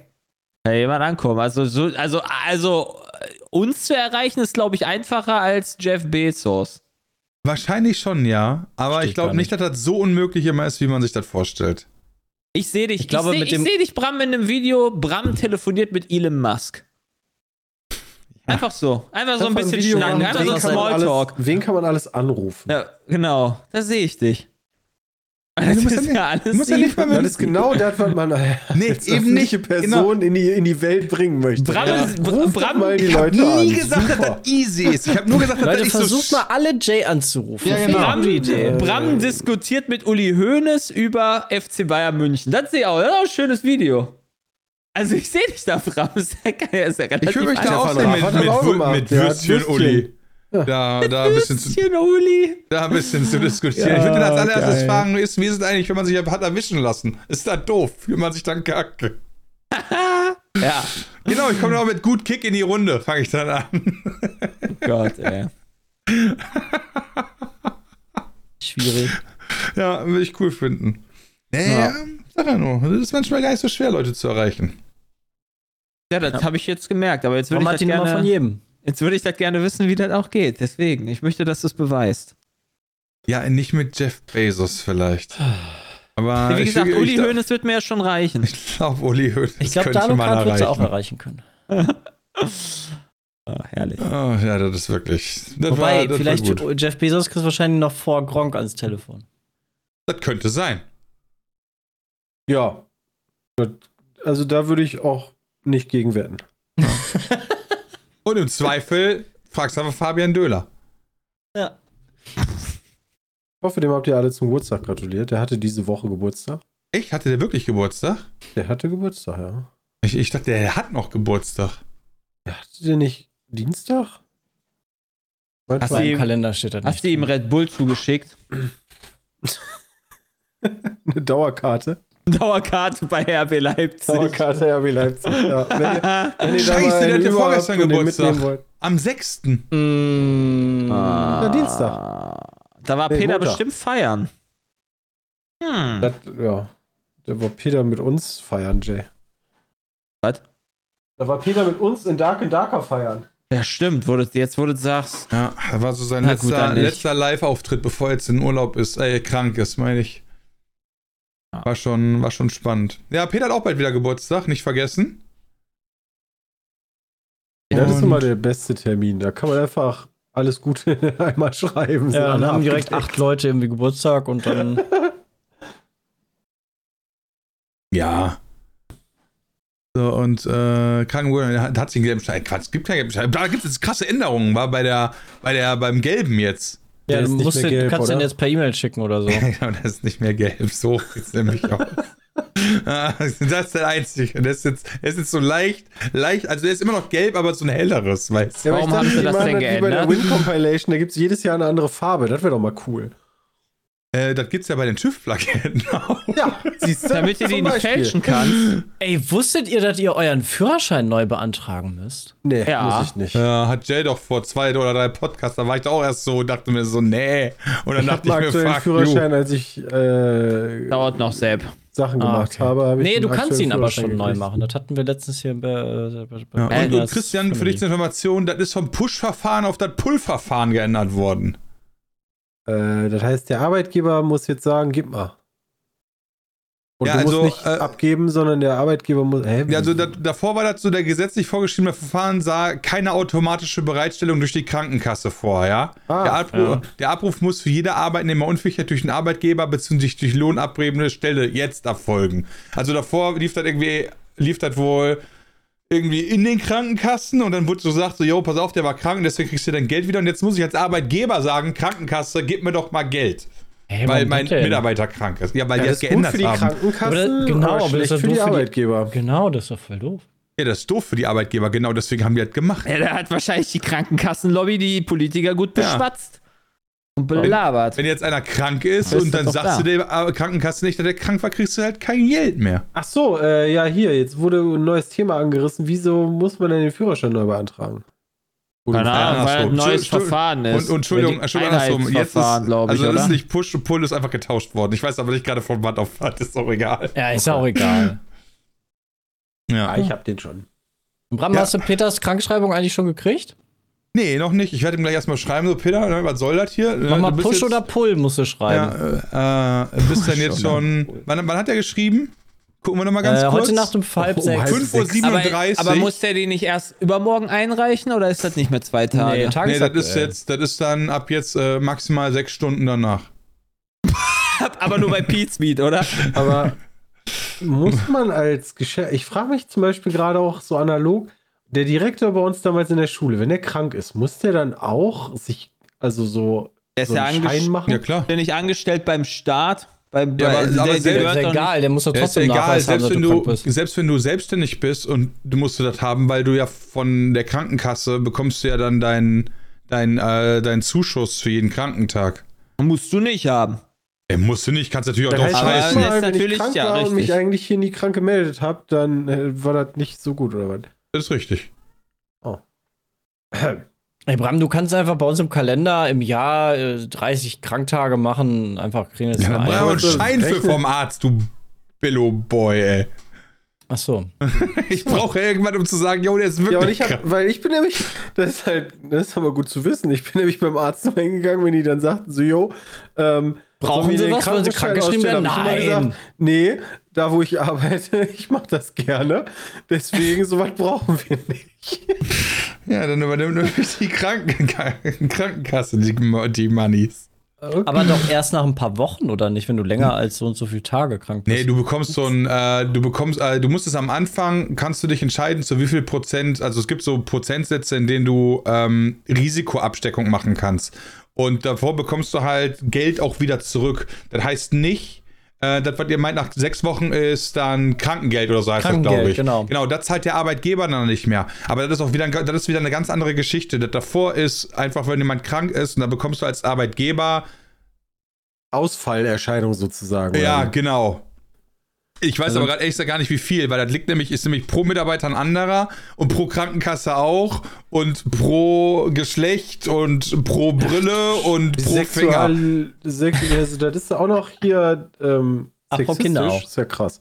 kann jemand ankommen. Also, so, also, also äh, uns zu erreichen ist, glaube ich, einfacher als Jeff Bezos. Wahrscheinlich schon, ja. Aber Steht ich glaube nicht, dass das so unmöglich immer ist, wie man sich das vorstellt. Ich sehe dich. Ich glaube, ich sehe seh dich, Bram, in einem Video. Bram telefoniert mit Elon Musk. Einfach so. Einfach so ein bisschen Video schnacken. machen, Einfach wen so Smalltalk. alles- Wen kann man alles anrufen? Ja, genau. Da sehe ich dich. du Das musst ist ja alles du musst ja nicht mal Das ist genau das, was man Nee, als eben nicht. Person in, die, in die Welt bringen möchte. Bram ja. Ruf Bram- mal die Ich habe Leute nie an. gesagt, dass Super. das easy ist. Ich habe nur gesagt, dass Leute, das nicht so versucht mal alle Jay anzurufen. Ja, ich genau. Idee. Bram diskutiert mit Uli Hoeneß über FC Bayern München. Das sehe ich auch. Das ist auch ein schönes Video. Also ich sehe dich da, Bram. Das ist ja, relativ Ich will mich da auch mit, mit, mit Der hat Würstchen, Würstchen. Uli. Da, da, ein bisschen zu, da ein bisschen zu diskutieren. Ja, ich würde als allererstes geil. fragen, ist, wie ist es eigentlich, wenn man sich hat erwischen lassen? Ist das doof? Fühlt man sich dann kacke? Ja. Genau, ich komme noch mit gut Kick in die Runde, fange ich dann an. Gott, ey. Schwierig. ja, würde ich cool finden. Nee, Ja. ja. sag ja nur, das ist manchmal gar nicht so schwer, Leute zu erreichen. Ja, das habe ich jetzt gemerkt. Aber jetzt würde ich, das von gerne- jedem? jetzt würde ich das gerne wissen, wie das auch geht. Deswegen. Ich möchte, dass du es beweist. Ja, nicht mit Jeff Bezos vielleicht. Aber Wie ich, gesagt, ich, Uli ich, Hoeneß wird mir ja schon reichen. Ich glaube, Uli Hoeneß Ich glaube, könnte man Dalokart wird sie erreichen. auch erreichen können. Ah, herrlich. Oh, ja, das ist wirklich. Das Wobei, war, das vielleicht War gut. Jeff Bezos kriegt wahrscheinlich noch vor Gronk ans Telefon. Das könnte sein. Ja. Also da würde ich auch nicht gegen wetten. Und im Zweifel fragst du einfach Fabian Döhler. Ja. Ich hoffe, dem habt ihr alle zum Geburtstag gratuliert. Der hatte diese Woche Geburtstag. Echt? Hatte der wirklich Geburtstag? Der hatte Geburtstag, ja. Ich, ich dachte, der hat noch Geburtstag. Der hatte der nicht Dienstag? Hast In du meinem ihm- Kalender steht das Hast nicht. du ihm Red Bull zugeschickt? Eine Dauerkarte. Dauerkarte bei RB Leipzig. Dauerkarte RB Leipzig. Ja. Wenn ihr, wenn ihr da Scheiße, der einen hatte vorgestern Geburtstag. Am 6. Mm, Ah. Dienstag. Da war Nee, Peter Montag. bestimmt feiern. Hm. Das, ja. Da war Peter mit uns feiern, Jay. Was? Da war Peter mit uns in Dark and Darker feiern. Ja, stimmt. Wo du, jetzt, wo du sagst. Ja, das war so sein Na letzter, letzter Live-Auftritt, bevor er jetzt in Urlaub ist, äh, krank ist, meine ich. War schon, war schon spannend. Ja, Peter hat auch bald wieder Geburtstag, nicht vergessen. Ja, das ist immer der beste Termin. Da kann man einfach alles Gute einmal schreiben. ja, dann haben direkt acht Leute irgendwie Geburtstag und dann. Ja. So, und äh, Krankenwohl hat, hat sich einen gelben Schein. Quatsch, es gibt keinen gelben Schein. Da gibt es krasse Änderungen, war bei der, bei der, beim Gelben jetzt. Ja, du, nicht musst mehr den, gelb, kannst den oder? jetzt per E-Mail schicken oder so. Genau, das ist nicht mehr gelb. So ist nämlich auch. Ah, das ist der einzige. Der ist jetzt, der ist jetzt so leicht, leicht, also der ist immer noch gelb, aber so ein helleres, weißt du. Ja, Warum haben sie das denn Wie bei der geändert? Win Compilation, da gibt es jedes Jahr eine andere Farbe. Das wäre doch mal cool. Äh, das gibt's ja bei den TÜV-Plaketen auch. Ja, siehst du? Damit ihr die nicht Beispiel. fälschen kannst. Ey, wusstet ihr, dass ihr euren Führerschein neu beantragen müsst? Nee, Ja. muss ich nicht. Ja, hat Jay doch vor zwei oder drei Podcasts, da war ich doch auch erst so, dachte mir so, nee. Und dann Ich dachte ich mir, fuck Führerschein, you. als ich äh, Dauert noch, Sepp. Sachen Ah, gemacht okay. habe. habe ich Nee, du kannst ihn aber schon neu machen. Das hatten wir letztens hier bei. Äh, bei Ja, und, und Christian, für dich zur Information, das ist vom Push-Verfahren auf das Pull-Verfahren geändert worden. Äh, das heißt, der Arbeitgeber muss jetzt sagen, gib mal. Und Ja, du also, musst nicht äh, abgeben, sondern der Arbeitgeber muss. Hä, Ja, also da, davor war das so, der gesetzlich vorgeschriebene Verfahren sah keine automatische Bereitstellung durch die Krankenkasse vor, ja. Ah, der, Abruf, ja. der Abruf muss für jede Arbeitnehmer unverpflichtet durch den Arbeitgeber bzw. durch lohnabbrebende Stelle jetzt erfolgen. Also davor lief das irgendwie, lief das wohl irgendwie in den Krankenkassen und dann wurde so gesagt, so, yo, pass auf, der war krank und deswegen kriegst du dein Geld wieder und jetzt muss ich als Arbeitgeber sagen, Krankenkasse, gib mir doch mal Geld. Hey, weil mein denn? Mitarbeiter krank ist. Ja, weil ja, die das das ist gut geändert für die haben. Krankenkassen, Aber genau, aber aber das ist für doof die für die- Arbeitgeber. Genau, das ist doch voll doof. Ja, das ist doof für die Arbeitgeber, genau deswegen haben die das gemacht. Ja, da hat wahrscheinlich die Krankenkassenlobby die Politiker gut Ja. Und belabert. Wenn jetzt einer krank ist und dann sagst du klar. der Krankenkasse nicht, dass der krank war, kriegst du halt kein Geld mehr. Ach so, äh, ja, hier, jetzt wurde ein neues Thema angerissen. Wieso muss man denn den Führerschein neu beantragen? Keine Ja, Ahnung, weil ein neues Entschuldigung, Verfahren ist. Und, und Entschuldigung, Entschuldigung, andersrum. Jetzt ist, glaube ich, also das ist nicht Push und Pull, ist einfach getauscht worden. Ich weiß aber nicht gerade von wann auf was, ist auch egal. Ja, ist ja auch egal. Ja. ich hab den schon. Bram, Ja. hast du Peters Krankschreibung eigentlich schon gekriegt? Nee, noch nicht. Ich werde ihm gleich erstmal schreiben, so Peter, was soll das hier? Mach mal Push jetzt, oder Pull, musst du schreiben. Ja, äh, äh, bist dann jetzt schon. Wann, wann hat er geschrieben? Gucken wir noch mal ganz äh, kurz. heute Nacht um halb Oh, sechs. halb 5.37 aber, Uhr. aber muss der die nicht erst übermorgen einreichen oder ist das nicht mehr zwei Tage? Nee, Nee, tagesaktuell. das ist jetzt, das ist dann ab jetzt äh, maximal sechs Stunden danach. aber nur bei Pete's Meet, oder? Aber muss man als Geschäft. Ich frage mich zum Beispiel gerade auch so analog, der Direktor bei uns damals in der Schule, wenn der krank ist, muss der dann auch sich, also so, Der ist so ja einen Schein angestellt. machen? Ja, klar. Bin ich angestellt beim Staat? Beim, Ja, aber- bei- aber der, der selbst- doch egal, der muss doch trotzdem egal, Nachweis haben, selbst dass wenn, du du, krank bist. selbst wenn du selbstständig bist und du musst das haben, weil du ja von der Krankenkasse bekommst du ja dann deinen dein, äh, deinen Zuschuss für jeden Krankentag. Nicht, musst du nicht haben. Ey, musst du nicht, kannst natürlich auch drauf scheißen. Mal, wenn ich krank ja, war und mich eigentlich hier nie krank gemeldet habe, dann äh, war das nicht so gut, oder was? Das ist richtig. Ey, Bram, du kannst einfach bei uns im Kalender im Jahr äh, 30 Kranktage machen, einfach kriegen wir das Ja, ein. einen das Schein für vom Arzt, du Billo-Boy, ey. Ach so. Ich brauche irgendwann, um zu sagen, jo, der ist wirklich Ja, und ich hab, krank. weil ich bin nämlich, das ist halt, das ist aber gut zu wissen, ich bin nämlich beim Arzt hingegangen, wenn die dann sagten, so, jo, ähm, Brauchen wir Sie was? Wollen Sie krankgeschrieben werden? Nein. Gesagt, nee, da wo ich arbeite, ich mache das gerne. Deswegen, sowas brauchen wir nicht. Ja, dann übernimmt nämlich die Krankenka Krankenkasse die, die Moneys. Aber doch erst nach ein paar Wochen oder nicht, wenn du länger als so und so viele Tage krank bist. Nee, du bekommst so ein, äh, du bekommst, äh, du musst es am Anfang, kannst du dich entscheiden, zu wie viel Prozent, also es gibt so Prozentsätze, in denen du ähm, Risikoabsteckung machen kannst. Und davor bekommst du halt Geld auch wieder zurück. Das heißt nicht, äh, das, was ihr meint, nach sechs Wochen ist dann Krankengeld oder so heißt das, glaube ich. genau. Genau, das zahlt der Arbeitgeber dann nicht mehr. Aber das ist auch wieder, ein- das ist wieder eine ganz andere Geschichte. Das davor ist einfach, wenn jemand krank ist und dann bekommst du als Arbeitgeber Ausfallerscheinung sozusagen. ja, oder? genau. Ich weiß Also- aber gerade ehrlich gesagt gar nicht, wie viel, weil das liegt nämlich, ist nämlich pro Mitarbeiter ein anderer und pro Krankenkasse auch und pro Geschlecht und pro Brille und pro Finger. Sexual, Sex, also das ist auch noch hier ähm, Ach, pro sexistisch. Kinder auch. Ist ja krass.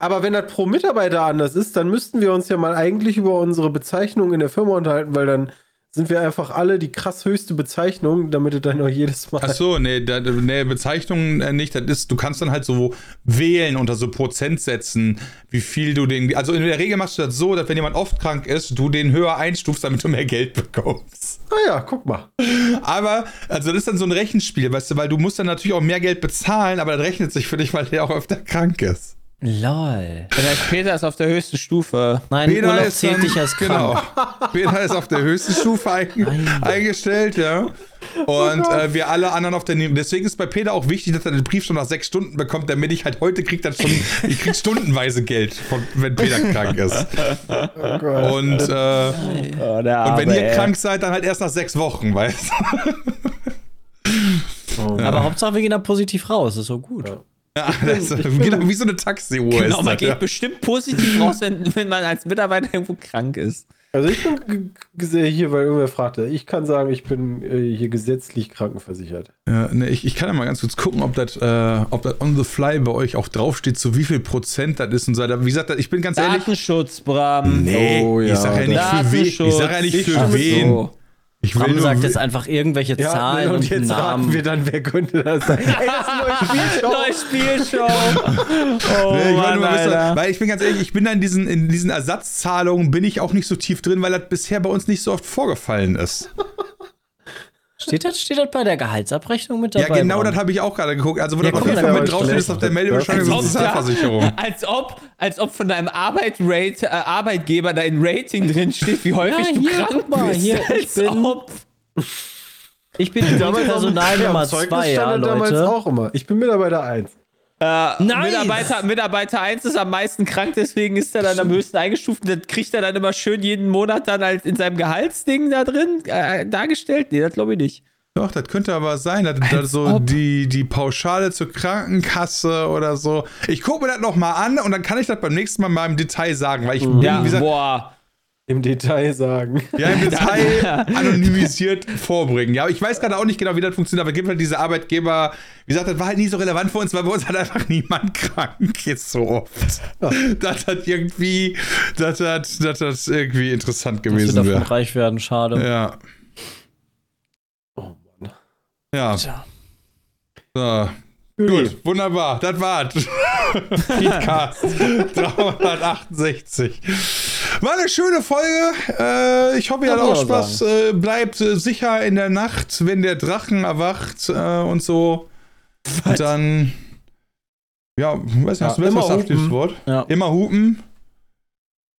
Aber wenn das pro Mitarbeiter anders ist, dann müssten wir uns ja mal eigentlich über unsere Bezeichnung in der Firma unterhalten, weil dann sind wir einfach alle die krass höchste Bezeichnung, damit es dann auch jedes Mal. Ach so, nee, da, nee Bezeichnung äh, nicht. Das ist, du kannst dann halt so wählen unter so Prozentsätzen, wie viel du den. Also in der Regel machst du das so, dass wenn jemand oft krank ist, du den höher einstufst, damit du mehr Geld bekommst. Ah ja, guck mal. Aber, also das ist dann so ein Rechenspiel, weißt du, weil du musst dann natürlich auch mehr Geld bezahlen, aber das rechnet sich für dich, weil der auch öfter krank ist. Lol. Heißt, Peter ist auf der höchsten Stufe. Nein, Peter Urlaub ist zählt dann- dich als krank. Genau. Peter ist auf der höchsten Stufe ein, eingestellt, ja. Und äh, wir alle anderen auf der Niedrigen. Deswegen ist bei Peter auch wichtig, dass er den Brief schon nach sechs Stunden bekommt, damit ich halt heute krieg dann schon, ich krieg stundenweise Geld, von, wenn Peter krank ist. Oh Gott. Und, äh, Oh, und wenn ihr ey. krank seid, dann halt erst nach sechs Wochen, weißt du? Oh, Ja, Aber Hauptsache, wir gehen da positiv raus. Das ist so gut. Ja. Ja, das ist genau, wie so eine Taxi-Uhr Genau, ist man das, geht ja. bestimmt positiv raus, wenn, wenn man als Mitarbeiter irgendwo krank ist. Also ich bin hier, weil irgendwer fragte. Ich kann sagen, ich bin äh, hier gesetzlich krankenversichert. Ja, ne, ich, ich kann ja mal ganz kurz gucken, ob das äh, ob das on the fly bei euch auch draufsteht, so wie viel Prozent das ist und so weiter. Wie gesagt, ich bin ganz ehrlich. Datenschutz, Bram. Nee, Oh, ja, ich sag ja nicht für wen. Ich sag ja nicht Ich für wen. so. Ich will nur sagt jetzt einfach irgendwelche Zahlen und, jetzt Namen. raten wir dann, wer könnte das sein. Ey, das ist Spielshow. Neue Spielshow. Oh, Nee, ich wollte Mann, nur wissen, Alter. weil ich bin ganz ehrlich, ich bin da in diesen, in diesen Ersatzzahlungen bin ich auch nicht so tief drin, weil das bisher bei uns nicht so oft vorgefallen ist. Steht das, steht das bei der Gehaltsabrechnung mit Ja, dabei? genau, Bram? das habe ich auch gerade geguckt. Also, wo Ja, das auf jeden Fall mit draufsteht, ist auf der Als ob, Sozialversicherung. ja, als, ob, als ob von deinem Arbeitrate, äh, Arbeitgeber dein Rating drin steht, wie häufig Ja, du hier, krank guck mal, bist. hier, ich bin- ob. Ich bin übrigens Personal Nummer zwei, ja, damals Leute. auch immer. Ich bin Mitarbeiter 1. Äh, Nice. Mitarbeiter, Mitarbeiter 1 ist am meisten krank, deswegen ist er dann am höchsten eingestuft. Und Das kriegt er dann immer schön jeden Monat dann halt in seinem Gehaltsding da drin äh, dargestellt. Nee, das glaube ich nicht. Doch, das könnte aber sein, dass, dass so ob. die, die Pauschale zur Krankenkasse oder so. Ich gucke mir das nochmal an und dann kann ich das beim nächsten Mal mal im Detail sagen, weil ich bin, Ja, wie gesagt, boah. Im Detail sagen. ja, im Detail anonymisiert vorbringen. Ja, aber ich weiß gerade auch nicht genau, wie das funktioniert, aber es gibt halt diese Arbeitgeber, wie gesagt, das war halt nie so relevant für uns, weil bei uns halt einfach niemand krank ist so oft. Das hat irgendwie, das hat, das hat irgendwie interessant Dass wir gewesen davon wäre. reich werden, schade. Ja. Oh Mann. Ja, Tja. so. Gut, wunderbar, das war's. Feedcast 368. War eine schöne Folge. Äh, ich hoffe, ihr Ja, hattet auch Spaß. Äh, bleibt äh, sicher in der Nacht, wenn der Drachen erwacht äh, und so. Dann, ja, weiß nicht, hast du Ja, immer das hupen. Abschlusswort? Ja. Immer hupen.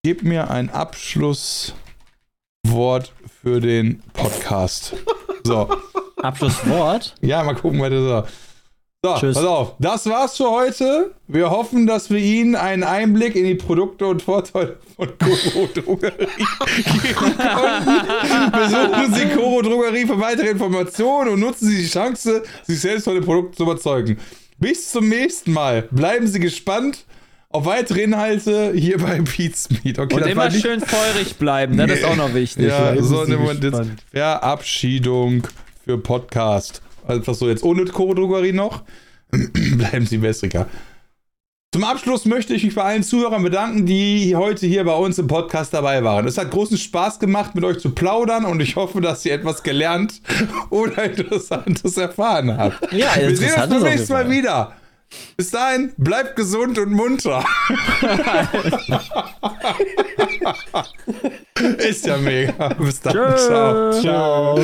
Gib mir ein Abschlusswort für den Podcast. So. Abschlusswort. Ja, mal gucken, was das so. So, Tschüss. pass auf. Das war's für heute. Wir hoffen, dass wir Ihnen einen Einblick in die Produkte und Vorteile von Koro Drogerie geben konnten. Besuchen Sie Koro Drogerie für weitere Informationen und nutzen Sie die Chance, sich selbst von den Produkten zu überzeugen. Bis zum nächsten Mal. Bleiben Sie gespannt auf weitere Inhalte hier bei Pete's Meat. Okay, Und immer schön feurig bleiben, ne? das ist auch noch wichtig. ja, Bleiben so eine. Verabschiedung für Podcast. Was so jetzt ohne Choro-Drogerie noch. Bleiben Sie wässriger. Zum Abschluss möchte ich mich bei allen Zuhörern bedanken, die heute hier bei uns im Podcast dabei waren. Es hat großen Spaß gemacht, mit euch zu plaudern und ich hoffe, dass ihr etwas gelernt oder Interessantes erfahren habt. Ja, Wir sehen uns beim nächsten Mal wieder. Bis dahin, bleibt gesund und munter. Ist ja mega. Bis dann. Ciao. Ciao.